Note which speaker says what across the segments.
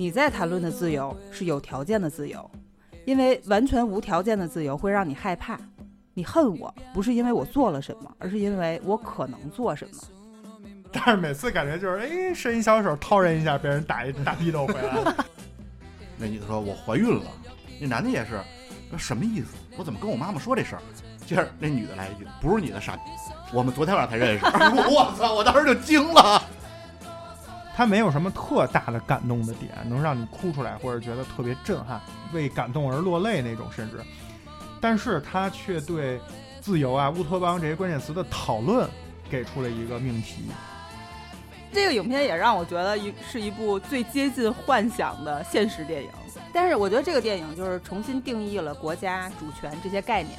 Speaker 1: 你在谈论的自由是有条件的自由，因为完全无条件的自由会让你害怕。你恨我不是因为我做了什么，而是因为我可能做什么。
Speaker 2: 但是每次感觉就是，哎，伸一小手掏人一下，被人打一大逼斗回来了。
Speaker 3: 那女的说：“我怀孕了。”那男的也是，说什么意思？我怎么跟我妈妈说这事儿？接着那女的来一句：“不是你的傻逼，我们昨天晚上才认识。”我操！我当时就惊了。
Speaker 2: 他没有什么特大的感动的点，能让你哭出来，或者觉得特别震撼，为感动而落泪那种，甚至。但是他却对自由啊、乌托邦这些关键词的讨论给出了一个命题。
Speaker 1: 这个影片也让我觉得一是一部最接近幻想的现实电影，但是我觉得这个电影就是重新定义了国家主权这些概念。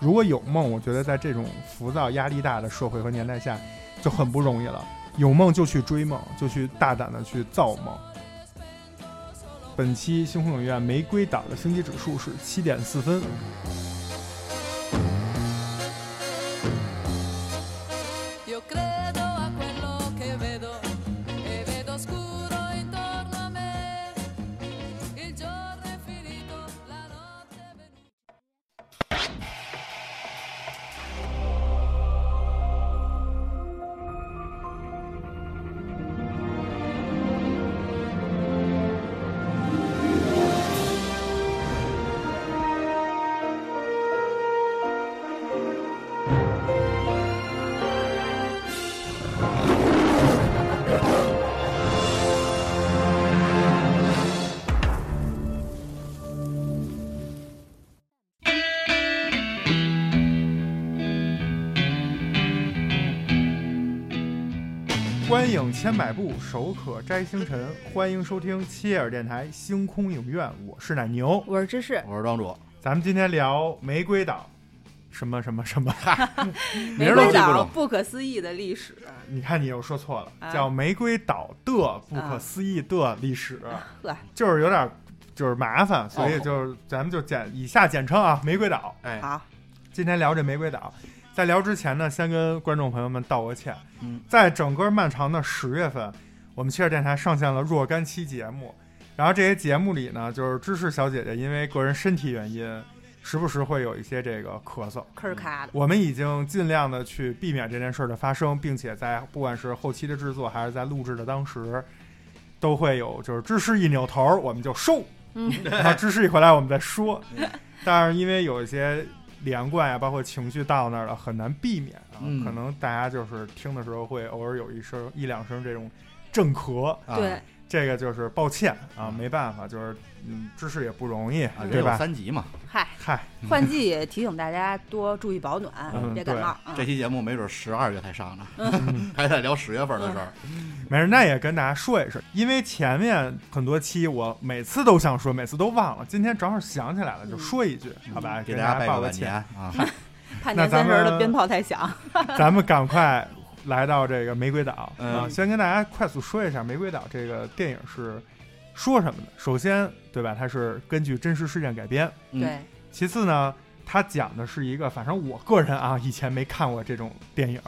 Speaker 2: 如果有梦，我觉得在这种浮躁、压力大的社会和年代下，就很不容易了。有梦就去追梦，就去大胆的去造梦。本期星空影院玫瑰岛的星级指数是七点四分。千百步，手可摘星辰。欢迎收听切尔电台星空影院，我是奶牛，
Speaker 1: 我是芝士，
Speaker 3: 我是庄主。
Speaker 2: 咱们今天聊玫瑰岛，什么什么什么？
Speaker 1: 玫瑰岛不可思议的历史。
Speaker 2: 你看，你又说错了，叫玫瑰岛的不可思议的历史。
Speaker 1: 呵，
Speaker 2: 就是有点就是麻烦，所以就是咱们就简以下简称啊，玫瑰岛。
Speaker 3: 哎，
Speaker 1: 好，
Speaker 2: 今天聊这玫瑰岛。在聊之前呢，先跟观众朋友们道个歉。
Speaker 3: 嗯，
Speaker 2: 在整个漫长的十月份，我们汽车电台上线了若干期节目，然后这些节目里呢，就是芝士小姐姐因为个人身体原因，时不时会有一些这个咳嗽、
Speaker 1: 咳卡的。
Speaker 2: 我们已经尽量的去避免这件事的发生，并且在不管是后期的制作还是在录制的当时，都会有就是芝士一扭头我们就收，
Speaker 1: 嗯，
Speaker 2: 然后芝士一回来我们再说。但是因为有一些。连贯呀，包括情绪到那儿了，很难避免啊。可能大家就是听的时候会偶尔有一声一两声这种震咳啊，
Speaker 1: 对，
Speaker 2: 这个就是抱歉啊，没办法，就是嗯，知识也不容易，啊对吧？
Speaker 3: 三级嘛，
Speaker 1: 嗨
Speaker 2: 嗨，
Speaker 1: 换季也提醒大家多注意保暖，别感冒。
Speaker 3: 这期节目没准十二月才上呢，还在聊十月份的事儿。
Speaker 2: 没事，那也跟大家说一声，因为前面很多期我每次都想说，每次都忘了，今天正好想起来了，就说一句，好吧，
Speaker 3: 给
Speaker 2: 大家
Speaker 3: 报
Speaker 2: 个歉
Speaker 3: 啊。
Speaker 1: 怕年三十的鞭炮太响。
Speaker 2: 咱们赶快来到这个玫瑰岛啊！先跟大家快速说一下，玫瑰岛这个电影是说什么的。首先，对吧？它是根据真实事件改编。
Speaker 1: 对。
Speaker 2: 其次呢，它讲的是一个，反正我个人啊，以前没看过这种电影。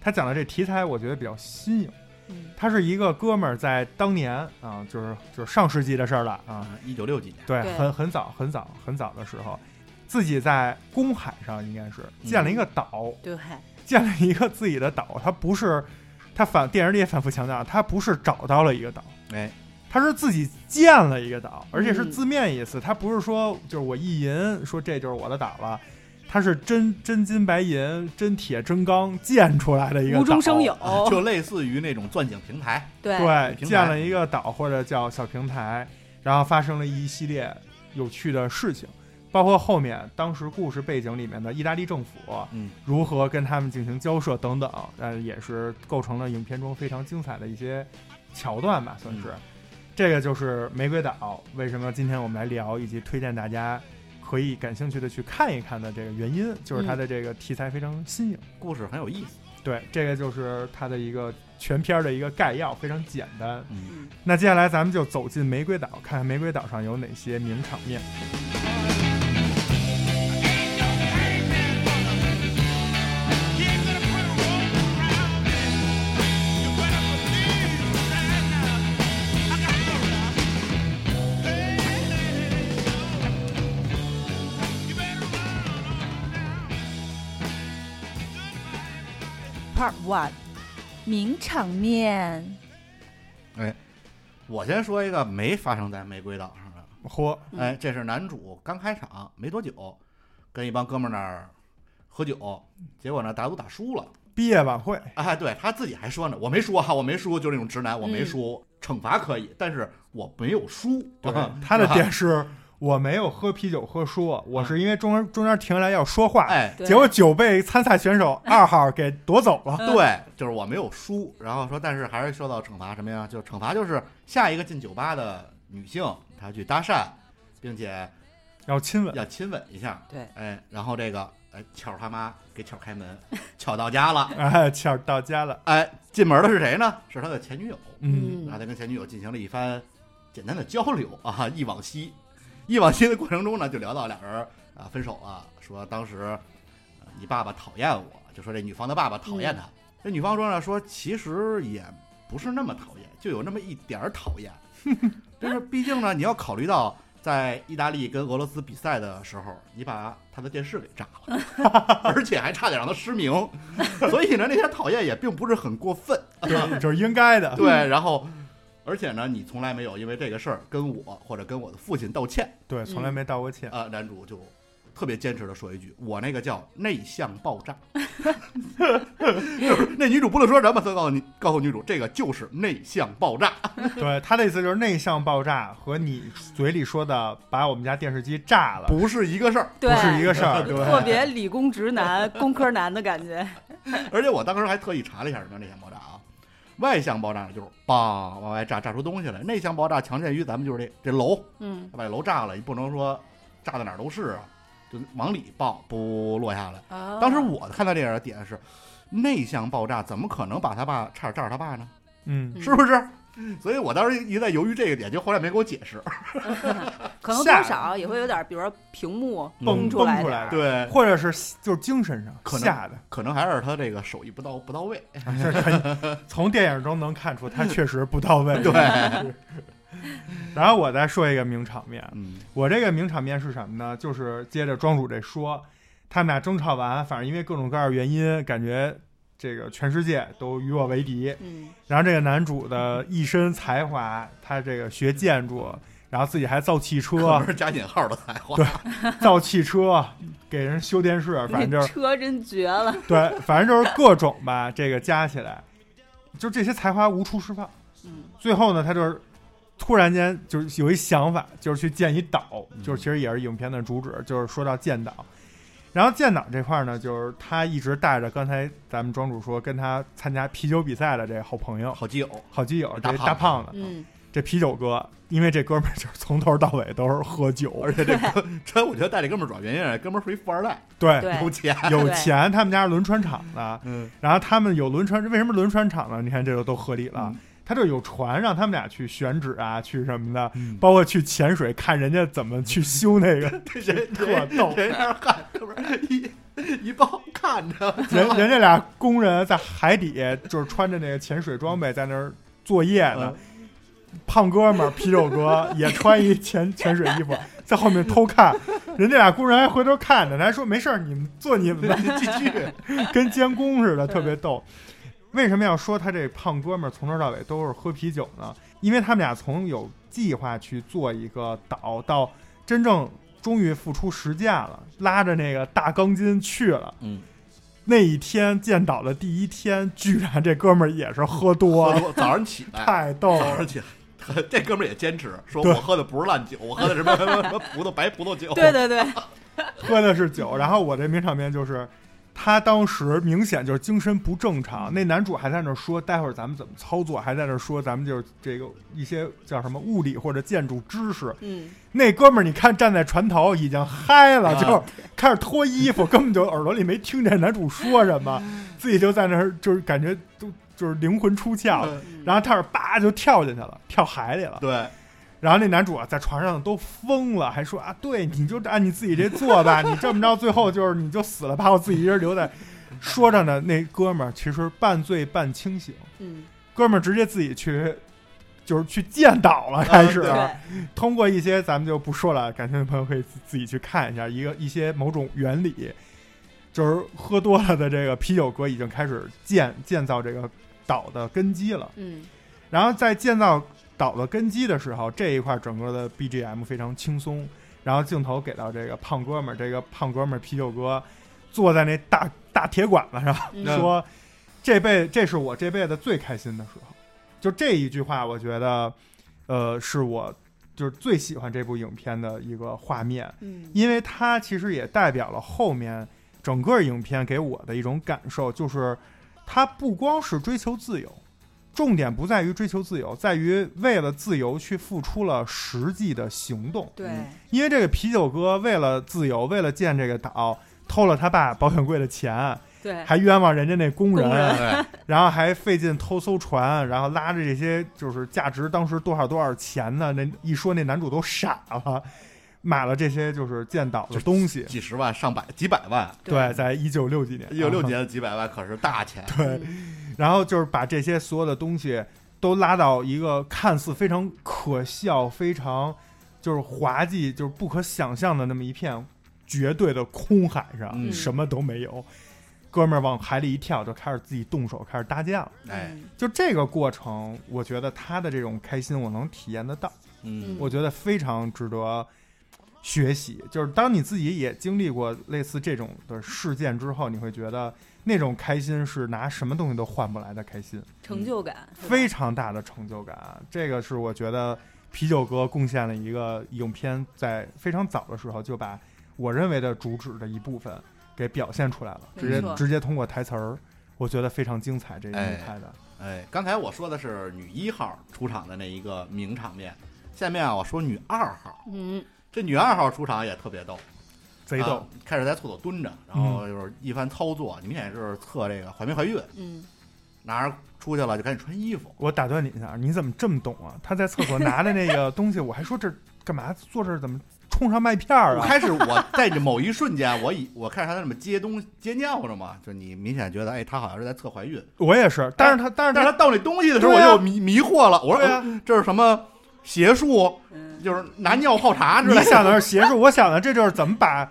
Speaker 2: 它讲的这题材，我觉得比较新颖。他是一个哥们儿，在当年啊，就是就是上世纪的事儿了啊，
Speaker 3: 一九六几年，
Speaker 2: 对，很很早很早很早的时候，自己在公海上应该是建了一个岛，
Speaker 1: 对，
Speaker 2: 建了一个自己的岛。他不是，他反电影里也反复强调，他不是找到了一个岛，
Speaker 3: 哎，
Speaker 2: 他是自己建了一个岛，而且是字面意思，他不是说就是我意淫说这就是我的岛了。它是真真金白银、真铁真钢建出来的一个
Speaker 1: 无中生有，
Speaker 3: 就类似于那种钻井平台。
Speaker 1: 对
Speaker 2: 对，建了一个岛或者叫小平台，然后发生了一系列有趣的事情，包括后面当时故事背景里面的意大利政府，
Speaker 3: 嗯，
Speaker 2: 如何跟他们进行交涉等等，呃，也是构成了影片中非常精彩的一些桥段吧，算是。这个就是玫瑰岛，为什么今天我们来聊以及推荐大家。可以感兴趣的去看一看的这个原因，就是它的这个题材非常新颖，
Speaker 3: 故事很有意思。
Speaker 2: 对，这个就是它的一个全片的一个概要，非常简单。
Speaker 3: 嗯，
Speaker 2: 那接下来咱们就走进玫瑰岛，看看玫瑰岛上有哪些名场面。
Speaker 1: One，名场面。
Speaker 3: 哎我先说一个没发生在玫瑰岛上的，
Speaker 2: 嚯，
Speaker 1: 嗯
Speaker 3: 哎，这是男主刚开场没多久，跟一帮哥们儿那儿喝酒，结果呢打赌打输了。
Speaker 2: 毕业晚会，
Speaker 3: 哎，对他自己还说呢，我没输哈，我没输，就那种直男，我没
Speaker 1: 嗯
Speaker 3: 输，惩罚可以，但是我没有输。
Speaker 2: 对
Speaker 3: 啊
Speaker 2: 他的点是我没有喝啤酒喝输，我是因为中间中间停下来要说话，
Speaker 3: 哎，
Speaker 2: 结果酒被参赛选手二号给夺走了。
Speaker 3: 对，就是我没有输，然后说，但是还是受到惩罚什么呀？就是惩罚就是下一个进酒吧的女性，她去搭讪，并且
Speaker 2: 要亲吻，
Speaker 3: 要亲吻一下。
Speaker 1: 对，
Speaker 3: 哎，然后这个哎巧他妈给巧开门，巧到家了。
Speaker 2: 哎，巧到家了，
Speaker 3: 哎，进门的是谁呢？是他的前女友。
Speaker 2: 嗯，
Speaker 3: 然后他跟前女友进行了一番简单的交流啊，忆往昔。忆往昔的过程中呢，就聊到俩人啊分手了，说当时、呃你爸爸讨厌我，就说这女方的爸爸讨厌他。这女方说呢，说其实也不是那么讨厌，就有那么一点儿讨厌。但是毕竟呢，你要考虑到在意大利跟俄罗斯比赛的时候，你把他的电视给炸了，而且还差点让他失明，所以呢，那些讨厌也并不是很过分。
Speaker 2: 对，就是应该的。
Speaker 3: 对，然后，而且呢，你从来没有因为这个事儿跟我或者跟我的父亲道歉
Speaker 2: 对，从来没道过歉。
Speaker 3: 啊、男主就特别坚持的说一句：“我那个叫内向爆炸。”就是那女主不论说什么，都告诉你，告诉女主这个就是内向爆炸。
Speaker 2: 对他的意思就是内向爆炸和你嘴里说的把我们家电视机炸了
Speaker 3: 不是一个事儿。
Speaker 1: 对，
Speaker 2: 不是一个事儿。对，
Speaker 1: 特别理工直男、工科男的感觉。
Speaker 3: 而且我当时还特意查了一下什么叫内向爆炸啊。外向爆炸呢，就是梆往外炸，炸出东西来；内向爆炸强震于咱们就是这这楼，
Speaker 1: 嗯，
Speaker 3: 把这楼炸了，你不能说炸到哪儿都是啊，就往里爆，不落下来。
Speaker 1: 啊
Speaker 3: 当时我看到这样的点是，内向爆炸怎么可能把他爸差点炸着他爸呢？
Speaker 2: 嗯，
Speaker 3: 是不是？所以我当时一直在犹豫这个点，就后来没给我解释。
Speaker 1: 可能
Speaker 2: 吓
Speaker 1: 多少也会有点，比如说屏幕
Speaker 2: 崩
Speaker 1: 出来
Speaker 2: 蹦出来，
Speaker 3: 对，
Speaker 2: 或者是就是精神上
Speaker 3: 可能
Speaker 2: 吓的，
Speaker 3: 可能还是他这个手艺不到不到位。
Speaker 2: 从电影中能看出他确实不到位。
Speaker 3: 对，
Speaker 2: 然后我再说一个名场面，
Speaker 3: 嗯
Speaker 2: 我这个名场面是什么呢？就是接着庄主这说，他们俩争吵完，反正因为各种各样的原因，感觉这个全世界都与我为敌。
Speaker 1: 嗯，
Speaker 2: 然后这个男主的一身才华，他这个学建筑，然后自己还造汽车
Speaker 3: 加引号的才华。
Speaker 2: 对造汽车，给人修电视，反正就是
Speaker 1: 车真绝了。
Speaker 2: 对，反正就是各种吧，这个加起来，就这些才华无处释放。
Speaker 1: 嗯
Speaker 2: 最后呢，他就是突然间就是有一想法，就是去建一岛，
Speaker 3: 嗯
Speaker 2: 就是其实也是影片的主旨，就是说到建岛。然后建党这块儿呢，就是他一直带着刚才咱们庄主说跟他参加啤酒比赛的这好朋友、
Speaker 3: 好基友，
Speaker 2: 好基友，这
Speaker 3: 大胖
Speaker 2: 子，
Speaker 1: 嗯，
Speaker 2: 这啤酒哥，因为这哥们儿就是从头到尾都是喝酒，
Speaker 3: 而且这 哥，这我觉得带这哥们儿主要原因是哥们儿属于富二代，
Speaker 2: 对，
Speaker 3: 有钱。
Speaker 2: 有钱，他们家是轮船厂的，
Speaker 3: 嗯，
Speaker 2: 然后他们有轮船，为什么轮船厂呢？你看这就都合理了，
Speaker 3: 嗯
Speaker 2: 他这有船让他们俩去选址啊，去什么的，
Speaker 3: 嗯。
Speaker 2: 包括去潜水看人家怎么去修那个，
Speaker 3: 人
Speaker 2: 特逗。
Speaker 3: 人那儿看，哥们儿一一帮看着，
Speaker 2: 人人家俩工人在海底就是穿着那个潜水装备在那儿作业呢，胖哥们儿啤酒哥也穿一潜潜水衣服在后面偷看，人家俩工人还回头看着，他还说没事儿，你们做你们的，
Speaker 3: 继续。
Speaker 2: 跟监工似的，特别逗。为什么要说他这胖哥们儿从头到尾都是喝啤酒呢？因为他们俩从有计划去做一个岛，到真正终于付出实践了，拉着那个大钢筋去了。
Speaker 3: 嗯，
Speaker 2: 那一天建岛的第一天，居然这哥们儿也是喝多了，
Speaker 3: 多早上起来，
Speaker 2: 太逗了
Speaker 3: 早上。起来。这哥们儿也坚持说，我喝的不是烂酒，我喝的什么什么什么葡萄白葡萄酒。
Speaker 1: 对对对，
Speaker 2: 喝的是酒，然后我这名场面就是，他当时明显就是精神不正常。那男主还在那说，待会儿咱们怎么操作，还在那说咱们就是这个一些叫什么物理或者建筑知识。
Speaker 1: 嗯，
Speaker 2: 那哥们儿你看站在船头已经嗨了，
Speaker 3: 啊
Speaker 2: 就开始脱衣服，根本就耳朵里没听见男主说什么，自己就在那儿就是感觉都就是灵魂出窍，
Speaker 3: 嗯
Speaker 2: 然后他是叭就跳进去了，跳海里了。
Speaker 3: 对，
Speaker 2: 然后那男主啊，在床上都疯了，还说啊，对，你就按你自己这做吧，你这么着，最后就是你就死了，把我自己一人留在。说着呢，那哥们儿其实半醉半清醒，
Speaker 1: 嗯，
Speaker 2: 哥们儿直接自己去，就是去建岛了，开始、通过一些咱们就不说了，感兴趣的朋友可以自自己去看一下一个一些某种原理。就是喝多了的这个啤酒哥已经开始建建造这个岛的根基了。
Speaker 1: 嗯
Speaker 2: 然后在建造岛的根基的时候，这一块整个的 BGM 非常轻松，然后镜头给到这个胖哥们儿，这个胖哥们儿啤酒哥坐在那大大铁管子上，
Speaker 1: 嗯。
Speaker 2: 说这辈这是我这辈子最开心的时候。就这一句话，我觉得，呃，是我就是最喜欢这部影片的一个画面，
Speaker 1: 嗯。
Speaker 2: 因为它其实也代表了后面整个影片给我的一种感受，就是它不光是追求自由，重点不在于追求自由，在于为了自由去付出了实际的行动。
Speaker 1: 对
Speaker 3: 嗯
Speaker 2: 因为这个啤酒哥为了自由，为了建这个岛，偷了他爸保险柜的钱，
Speaker 1: 对
Speaker 2: 还冤枉人家那工人，
Speaker 1: 工人，
Speaker 2: 然后还费劲偷艘船，然后拉着这些就是价值当时多少多少钱呢？那一说那男主都傻了，买了这些就是建岛的东西。
Speaker 3: 几十万、上百、几百万，
Speaker 2: 对，在一九六几年，
Speaker 3: 一九六
Speaker 2: 几
Speaker 3: 年的几百万可是大钱。
Speaker 2: 对，
Speaker 1: 嗯
Speaker 2: 然后就是把这些所有的东西都拉到一个看似非常可笑、非常就是滑稽、就是不可想象的那么一片绝对的空海上，
Speaker 3: 嗯
Speaker 2: 什么都没有。哥们儿往海里一跳，就开始自己动手开始搭建了。
Speaker 3: 哎，
Speaker 1: 嗯
Speaker 2: 就这个过程，我觉得他的这种开心，我能体验得到。
Speaker 3: 嗯
Speaker 2: 我觉得非常值得学习。就是当你自己也经历过类似这种的事件之后，你会觉得那种开心是拿什么东西都换不来的开心，
Speaker 1: 成就感
Speaker 2: 非常大的成就感。这个是我觉得啤酒哥贡献了一个影片，在非常早的时候就把我认为的主旨的一部分给表现出来了，直接直接通过台词儿。我觉得非常精彩，这一拍的，
Speaker 3: 哎，刚才我说的是女一号出场的那一个名场面，下面啊我说女二号，
Speaker 1: 嗯
Speaker 3: 这女二号出场也特别逗，
Speaker 2: 贼逗
Speaker 3: 啊。开始在厕所蹲着，然后就是一番操作，明显就是测这个怀没怀孕，
Speaker 1: 嗯
Speaker 3: 拿着出去了就赶紧穿衣服。
Speaker 2: 我打断你一下，你怎么这么懂啊？他在厕所拿的那个东西，我还说这干嘛坐这儿怎么冲上麦片儿啊？
Speaker 3: 开始我在这某一瞬间，我以我看着他在那么接东接尿着嘛，就你明显觉得，哎，他好像是在测怀孕，
Speaker 2: 我也是，但是他但是他
Speaker 3: 但是他倒那东西的时候，我就迷迷惑了，我说、这是什么邪术？
Speaker 1: 嗯，
Speaker 3: 就是拿尿泡茶之类的。
Speaker 2: 你想的是邪术，我想的这就是怎么把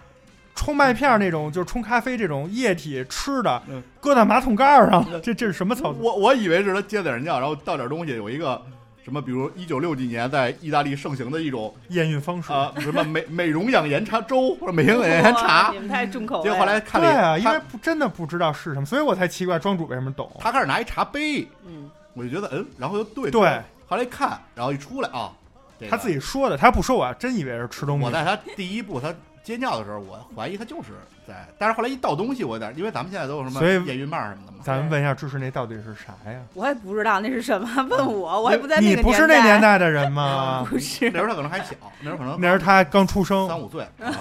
Speaker 2: 冲麦片那种，就是冲咖啡这种液体吃的
Speaker 3: 嗯，
Speaker 2: 搁在马桶盖上，这这是什么操作？
Speaker 3: 我我以为是他接点尿，然后倒点东西，有一个什么，比如一九六几年在意大利盛行的一种
Speaker 2: 验孕方式
Speaker 3: 啊、什么美美容养颜茶粥或者美容养颜茶
Speaker 1: 你，们太重口味
Speaker 3: 结
Speaker 1: 了。
Speaker 3: 果后来看了一，
Speaker 2: 对啊，因为不真的不知道是什么，所以我才奇怪庄主为什么懂。
Speaker 3: 他开始拿一茶杯，
Speaker 1: 嗯
Speaker 3: 我就觉得嗯，然后又对
Speaker 2: 对，
Speaker 3: 后来一看，然后一出来啊，
Speaker 2: 他自己说的，他不说，我还真以为是吃东西。
Speaker 3: 我在他第一步他接尿的时候，我怀疑他就是在，但是后来一倒东西，我有点，因为咱们现在都有什么
Speaker 2: 所以
Speaker 3: 验孕棒什么的嘛，
Speaker 2: 咱们问一下知识那到底是啥呀？
Speaker 1: 我也不知道那是什么，问我，我也不在那个
Speaker 2: 你不是那年
Speaker 1: 年，
Speaker 2: 代的人吗？
Speaker 1: 不是。
Speaker 3: 那时候他可能还小，那时候可能
Speaker 2: 那是他刚出生，
Speaker 3: 三五岁，啊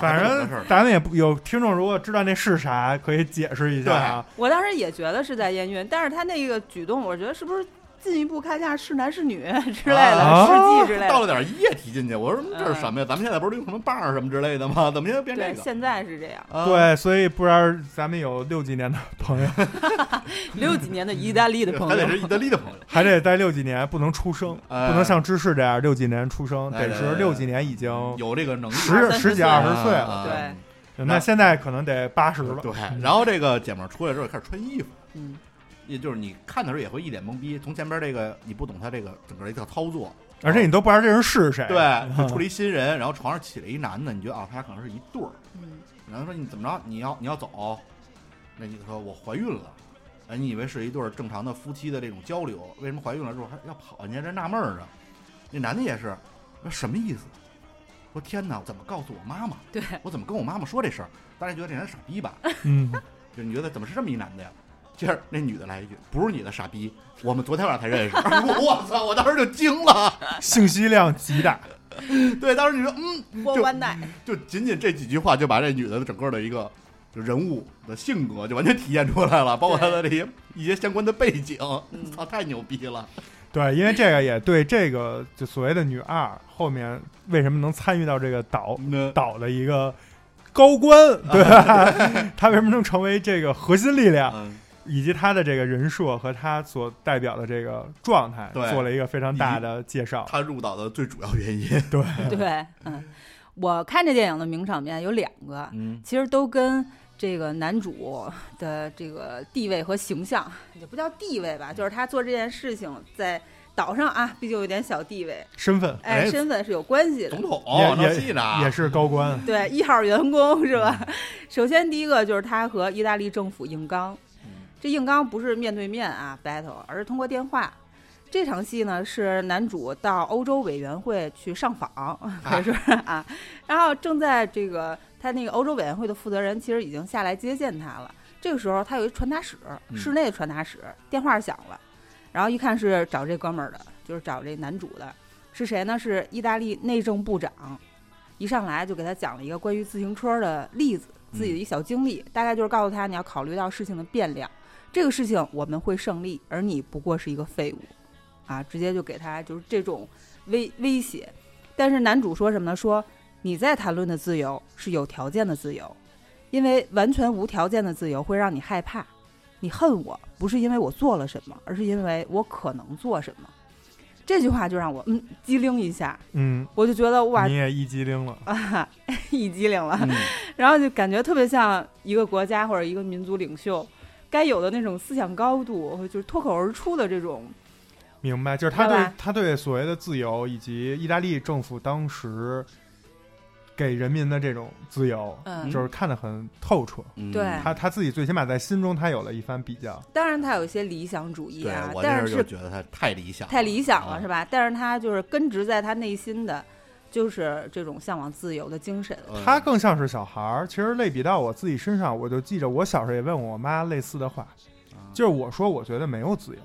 Speaker 2: 反正咱们也不有听众，如果知道那是啥，可以解释一下啊。
Speaker 1: 我当时也觉得是在验孕，但是他那个举动，我觉得是不是进一步看一下是男是女 之类的，
Speaker 2: 啊
Speaker 1: 试剂之类的。
Speaker 3: 倒了点液体进去，我说这是什么呀？咱们现在不是用什么棒什么之类的吗？怎么现在变这，个？
Speaker 1: 现在是这样。
Speaker 3: 啊，
Speaker 2: 对，所以不然咱们有六几年的朋友，
Speaker 1: 六几年的意大利的朋友
Speaker 3: 还得，是意大利的朋友，
Speaker 2: 还得待六几年不能出生，
Speaker 3: 哎
Speaker 2: 不能像芝士这样六几年出生，得是六几年已经
Speaker 3: 有这个能力，
Speaker 2: 十
Speaker 1: 十
Speaker 2: 十几二十岁了。
Speaker 3: 啊
Speaker 1: 对，
Speaker 2: 那现在可能得八十了。
Speaker 3: 对，然后这个姐们儿出来之后开始穿衣服，
Speaker 1: 嗯，
Speaker 3: 也就是你看的时候也会一脸懵逼，从前边这个你不懂他这个整个一套操作，
Speaker 2: 而且你都不知道这人是谁。
Speaker 3: 对，就出了一新人，然后床上起了一男的，你觉得啊，他俩可能是一对儿，
Speaker 1: 嗯
Speaker 3: 然后说你怎么着，你要你要走，那你说我怀孕了，哎，你以为是一对儿正常的夫妻的这种交流，为什么怀孕了之后还要跑？你还在纳闷呢。那男的也是，说什么意思？说天哪，怎么告诉我妈妈？
Speaker 1: 对，
Speaker 3: 我怎么跟我妈妈说这事儿？大家觉得这人傻逼吧？
Speaker 2: 嗯，
Speaker 3: 就你觉得怎么是这么一男的呀？接着那女的来一句：“不是你的傻逼，我们昨天晚上才认识。”我操！我当时就惊了。
Speaker 2: 信息量极大。
Speaker 3: 对，当时你说，嗯，
Speaker 1: 波湾奈，
Speaker 3: 就仅仅这几句话就把这女的整个的一个就人物的性格就完全体现出来了，包括她的这些一些相关的背景，
Speaker 1: 嗯
Speaker 3: 操，太牛逼了！
Speaker 2: 对，因为这个也对这个就所谓的女二后面为什么能参与到这个岛
Speaker 3: 那
Speaker 2: 岛的一个高官，对吧？她为什么能成为这个核心力量，
Speaker 3: 嗯，
Speaker 2: 以及他的这个人设和他所代表的这个状态，
Speaker 3: 对
Speaker 2: 做了一个非常大的介绍。
Speaker 3: 他入岛的最主要原因，
Speaker 2: 对，
Speaker 1: 对，嗯，我看这电影的名场面有两个，
Speaker 3: 嗯
Speaker 1: 其实都跟这个男主的这个地位和形象，也不叫地位吧，就是他做这件事情在岛上啊，毕竟有点小地位，
Speaker 2: 身份
Speaker 1: 哎，
Speaker 3: 哎
Speaker 1: 身份是有关系的
Speaker 3: 总。统
Speaker 2: 也
Speaker 3: 闹戏呢，
Speaker 2: 也是高官，
Speaker 1: 对，一号员工是吧？首先第一个就是他和意大利政府硬刚，
Speaker 3: 嗯
Speaker 1: 这硬刚不是面对面啊 battle，而是通过电话。这场戏呢是男主到欧洲委员会去上访，可以说是啊，然后正在这个他那个欧洲委员会的负责人其实已经下来接见他了。这个时候他有一传达室，
Speaker 3: 嗯
Speaker 1: 室内的传达室，电话响了，然后一看是找这哥们儿的，就是找这男主的，是谁呢？是意大利内政部长。一上来就给他讲了一个关于自行车的例子，自己的一小经历，大概就是告诉他你要考虑到事情的变量，这个事情我们会胜利，而你不过是一个废物，啊，直接就给他就是这种威威胁。但是男主说什么呢？说你在谈论的自由是有条件的自由，因为完全无条件的自由会让你害怕，你恨我不是因为我做了什么，而是因为我可能做什么。这句话就让我嗯机灵一下，
Speaker 2: 嗯，
Speaker 1: 我就觉得哇
Speaker 2: 你也一机灵了，
Speaker 1: 啊 一机灵了，
Speaker 3: 嗯
Speaker 1: 然后就感觉特别像一个国家或者一个民族领袖该有的那种思想高度，就是脱口而出的这种，
Speaker 2: 明白？就是他
Speaker 1: 对
Speaker 2: 对他对所谓的自由，以及意大利政府当时给人民的这种自由，
Speaker 1: 嗯，
Speaker 2: 就是看得很透彻。
Speaker 3: 嗯
Speaker 1: 对
Speaker 2: 他他自己最起码在心中，他有了一番比较。
Speaker 1: 当然他有一些理想主义啊，但是
Speaker 3: 就是觉得他太理想，
Speaker 1: 太理想了，
Speaker 3: 啊
Speaker 1: 是吧？但是他就是根植在他内心的，就是这种向往自由的精神。
Speaker 3: 嗯
Speaker 2: 他更像是小孩儿。其实类比到我自己身上，我就记着我小时候也问我妈类似的话，
Speaker 3: 啊
Speaker 2: 就是我说我觉得没有自由。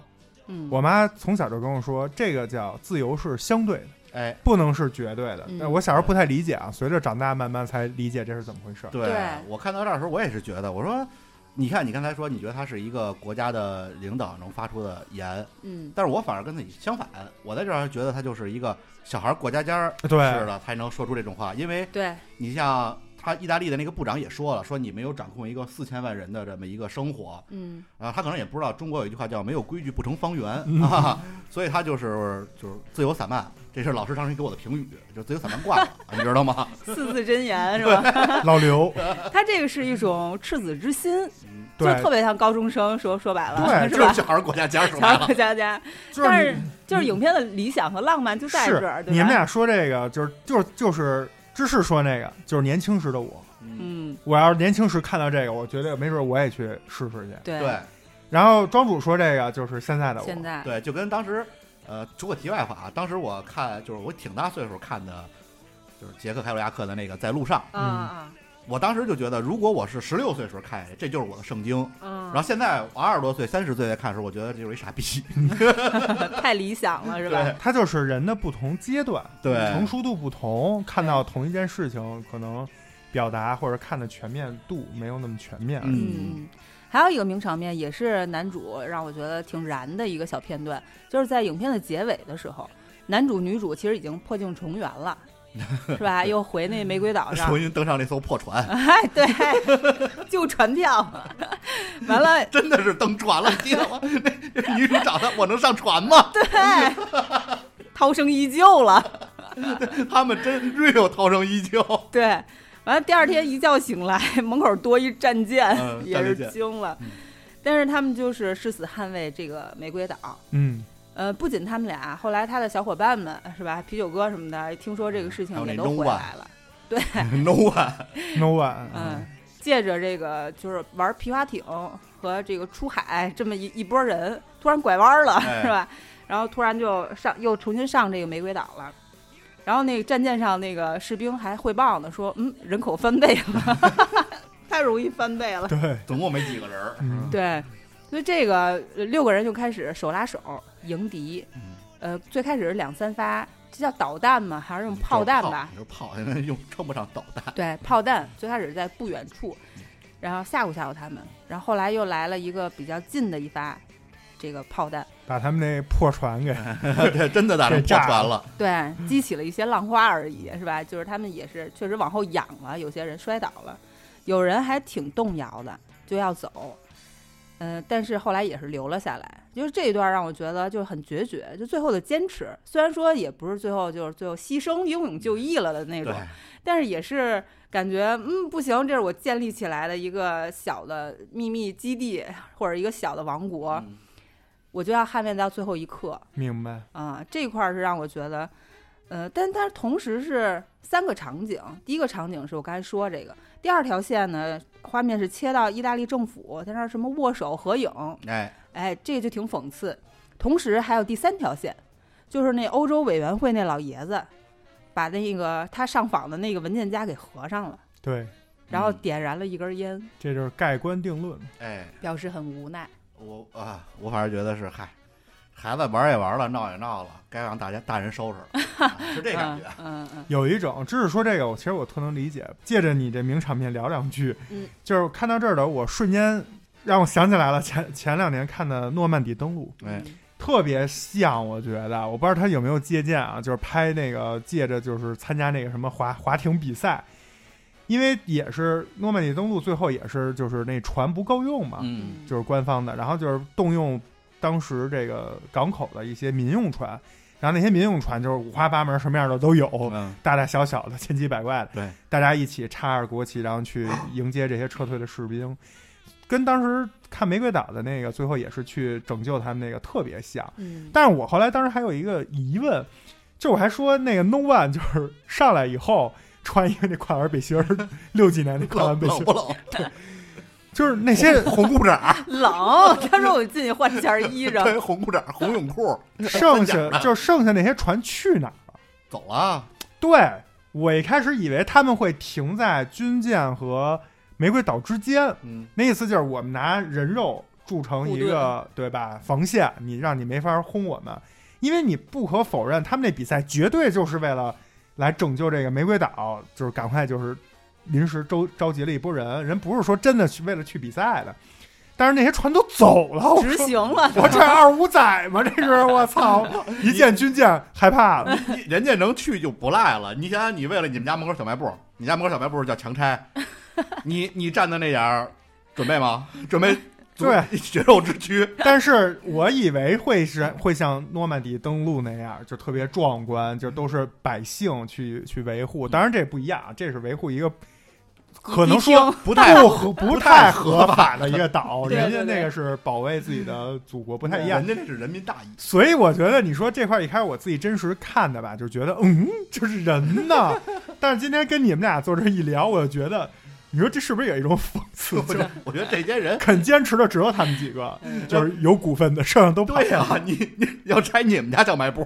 Speaker 1: 嗯，
Speaker 2: 我妈从小就跟我说，这个叫自由是相对的，
Speaker 3: 哎，
Speaker 2: 不能是绝对的。
Speaker 1: 嗯
Speaker 2: 但我小时候不太理解啊，随着长大慢慢才理解这是怎么回事
Speaker 3: 对我看到这儿的时候，我也是觉得，我说，你看你刚才说，你觉得他是一个国家的领导能发出的言，
Speaker 1: 嗯。
Speaker 3: 但是我反而跟他相反，我在这儿觉得他就是一个小孩儿过家家儿似的才能说出这种话，因为
Speaker 1: 对，
Speaker 3: 你像他意大利的那个部长也说了，说你没有掌控一个四千万人的这么一个生活，
Speaker 1: 嗯
Speaker 3: 啊，他可能也不知道中国有一句话叫“没有规矩不成方圆”
Speaker 2: 嗯
Speaker 3: 啊，所以他就是就是自由散漫，这是老师当时给我的评语，就自由散漫惯了，你知道吗？
Speaker 1: 四字真言是吧？
Speaker 2: 老刘，
Speaker 1: 他这个是一种赤子之心，
Speaker 3: 嗯，
Speaker 1: 就，特别像高中生说说白了，
Speaker 2: 对
Speaker 1: 是吧？
Speaker 3: 就是小孩儿过家家儿说白了
Speaker 1: 小过，家家，
Speaker 2: 就是
Speaker 1: 但是就是影片的理想和浪漫就在这儿，
Speaker 2: 你们俩说这个，就是就是就是芝士说那个，就是年轻时的我。
Speaker 3: 嗯，
Speaker 1: 嗯，
Speaker 2: 我要是年轻时看到这个，我觉得没准我也去试试去。
Speaker 1: 对。
Speaker 3: 对
Speaker 2: 然后庄主说这个就是现在的我，
Speaker 1: 现在。
Speaker 3: 对，就跟当时呃，说个题外话啊，当时我看就是我挺大岁数看的，就是捷克凯鲁亚克的那个在路上，
Speaker 1: 啊啊
Speaker 3: 我当时就觉得，如果我是十六岁时候看，这就是我的圣经。
Speaker 1: 嗯，
Speaker 3: 然后现在我二十多岁、三十岁再看的时候，我觉得这就是一傻逼。
Speaker 1: 太理想了是吧？
Speaker 3: 对
Speaker 2: 它就是人的不同阶段，
Speaker 3: 对
Speaker 2: 成熟度不同，看到同一件事情，可能表达或者看的全面度没有那么全面。
Speaker 3: 嗯
Speaker 1: 嗯，还有一个名场面，也是男主让我觉得挺燃的一个小片段，就是在影片的结尾的时候，男主女主其实已经破镜重圆了，是吧？又回那玫瑰岛上
Speaker 3: 重，新登上那艘破船，
Speaker 1: 哎，对，旧船票，完了，
Speaker 3: 真的是登船了，你记得吗？那那女主找他，我能上船吗？
Speaker 1: 对，涛声依旧了，
Speaker 3: 他们真 real 涛声依旧。
Speaker 1: 对，完了第二天一觉醒来，门口多一战舰，
Speaker 3: 嗯
Speaker 1: 也是惊了
Speaker 3: 嗯。
Speaker 1: 但是他们就是誓死捍卫这个玫瑰岛。
Speaker 2: 嗯，
Speaker 1: 呃，不仅他们俩，后来他的小伙伴们是吧，啤酒哥什么的，听说这个事情也都回来了。
Speaker 3: 对
Speaker 2: no one，no one，
Speaker 1: 嗯，借着这个就是玩皮划艇和这个出海这么一一波人，突然拐弯了、
Speaker 3: 哎
Speaker 1: 是吧？然后突然就上又重新上这个玫瑰岛了。然后那个战舰上那个士兵还汇报呢，说嗯人口翻倍了，太容易翻倍了。
Speaker 2: 对，
Speaker 3: 总共没几个人儿。
Speaker 2: 嗯
Speaker 1: 对，所以这个呃六个人就开始手拉手迎敌。
Speaker 3: 嗯
Speaker 1: 呃，最开始是两三发，这叫导弹吗？还是用炮弹吧？
Speaker 3: 就是炮，现在用称不上导弹。
Speaker 1: 对，炮弹最开始在不远处，然后吓唬吓唬他们，然后后来又来了一个比较近的一发，这个炮弹，
Speaker 2: 把他们那破船给
Speaker 3: 对，真的打成
Speaker 2: 炸
Speaker 3: 船了。
Speaker 1: 对，激起了一些浪花而已，是吧？就是他们也是确实往后仰了，有些人摔倒了，有人还挺动摇的，就要走。嗯、但是后来也是留了下来。就是这一段让我觉得就是很决绝，就最后的坚持，虽然说也不是最后就是最后牺牲英勇就义了的那种，，但是也是感觉嗯不行，这是我建立起来的一个小的秘密基地或者一个小的王国，
Speaker 3: 嗯
Speaker 1: 我就要捍卫到最后一刻。
Speaker 2: 明白。
Speaker 1: 啊，这块儿是让我觉得，呃，但但是同时是三个场景，第一个场景是我刚才说这个，第二条线呢，画面是切到意大利政府在那儿什么握手合影，
Speaker 3: 哎，
Speaker 1: 哎，这个就挺讽刺。同时还有第三条线，就是那欧洲委员会那老爷子，把那个他上访的那个文件夹给合上了，
Speaker 2: 对，
Speaker 1: 然后
Speaker 3: 嗯
Speaker 1: 点燃了一根烟，
Speaker 2: 这就是盖棺定论。
Speaker 3: 哎，
Speaker 1: 表示很无奈。
Speaker 3: 我啊，我反正觉得是，嗨，孩子玩也玩了，闹也闹了，该让大家大人收拾了，啊是这感觉。
Speaker 1: 嗯嗯嗯，
Speaker 2: 有一种，知识说这个，我其实我特能理解。借着你这名场面聊两句，
Speaker 1: 嗯，
Speaker 2: 就是看到这儿的，我瞬间让我想起来了前前两年看的《诺曼底登陆》，
Speaker 3: 哎，
Speaker 2: 特别像，我觉得，我不知道他有没有借鉴啊，就是拍那个借着就是参加那个什么滑滑艇比赛，因为也是诺曼底登陆最后也是就是那船不够用嘛，
Speaker 3: 嗯，
Speaker 2: 就是官方的，然后就是动用当时这个港口的一些民用船，然后那些民用船就是五花八门，什么样的都有，
Speaker 3: 嗯，
Speaker 2: 大大小小的，千奇百怪的，
Speaker 3: 对，
Speaker 2: 大家一起插着国旗，然后去迎接这些撤退的士兵，跟当时看玫瑰岛的那个最后也是去拯救他们那个特别像。
Speaker 1: 嗯，
Speaker 2: 但是我后来当时还有一个疑问，就我还说那个 No One 就是上来以后穿一个那跨栏背心儿，六几年那跨栏背心儿，
Speaker 3: 冷不冷？
Speaker 2: 就是那些
Speaker 3: 红裤衩儿，
Speaker 1: 冷，他说我进去换件衣裳，
Speaker 3: 对，红裤衩，红泳裤，
Speaker 2: 剩下就剩下那些船去哪儿了？
Speaker 3: 走了。
Speaker 2: 对我一开始以为他们会停在军舰和玫瑰岛之间，
Speaker 3: 嗯，
Speaker 2: 那意思就是我们拿人肉筑成一个对吧防线，你让你没法轰我们，因为你不可否认，他们那比赛绝对就是为了来拯救这个玫瑰岛，就是赶快就是临时召召集了一波人，人不是说真的去为了去比赛的，但是那些船都走了，我
Speaker 1: 执行了，
Speaker 2: 我这二五仔吗？这是我操！一见军舰害怕了。
Speaker 3: 人家能去就不赖了。你想想，你为了你们家门口小卖部，你家门口小卖部叫强拆，你你站在那点儿，准备吗？准备
Speaker 2: 对
Speaker 3: 血肉之躯。
Speaker 2: 但是我以为会是会像诺曼底登陆那样，就特别壮观，就都是百姓去去维护。当然这不一样，这是维护一个 可能说
Speaker 3: 不太
Speaker 2: 不合不太合法的一个 岛，人家那个是保卫自己的祖国，不太一样
Speaker 3: 人。家那是人民大义。
Speaker 2: 所以我觉得你说这块一开始我自己真实看的吧，就觉得嗯，这是人呢。但是今天跟你们俩坐这一聊，我就觉得，你说这是不是有一种讽刺？就
Speaker 3: 我觉我觉得这些人，
Speaker 2: 肯坚持的只有他们几个，就是有股份的，剩下都跑
Speaker 3: 对呀、你你要拆你们家小卖部，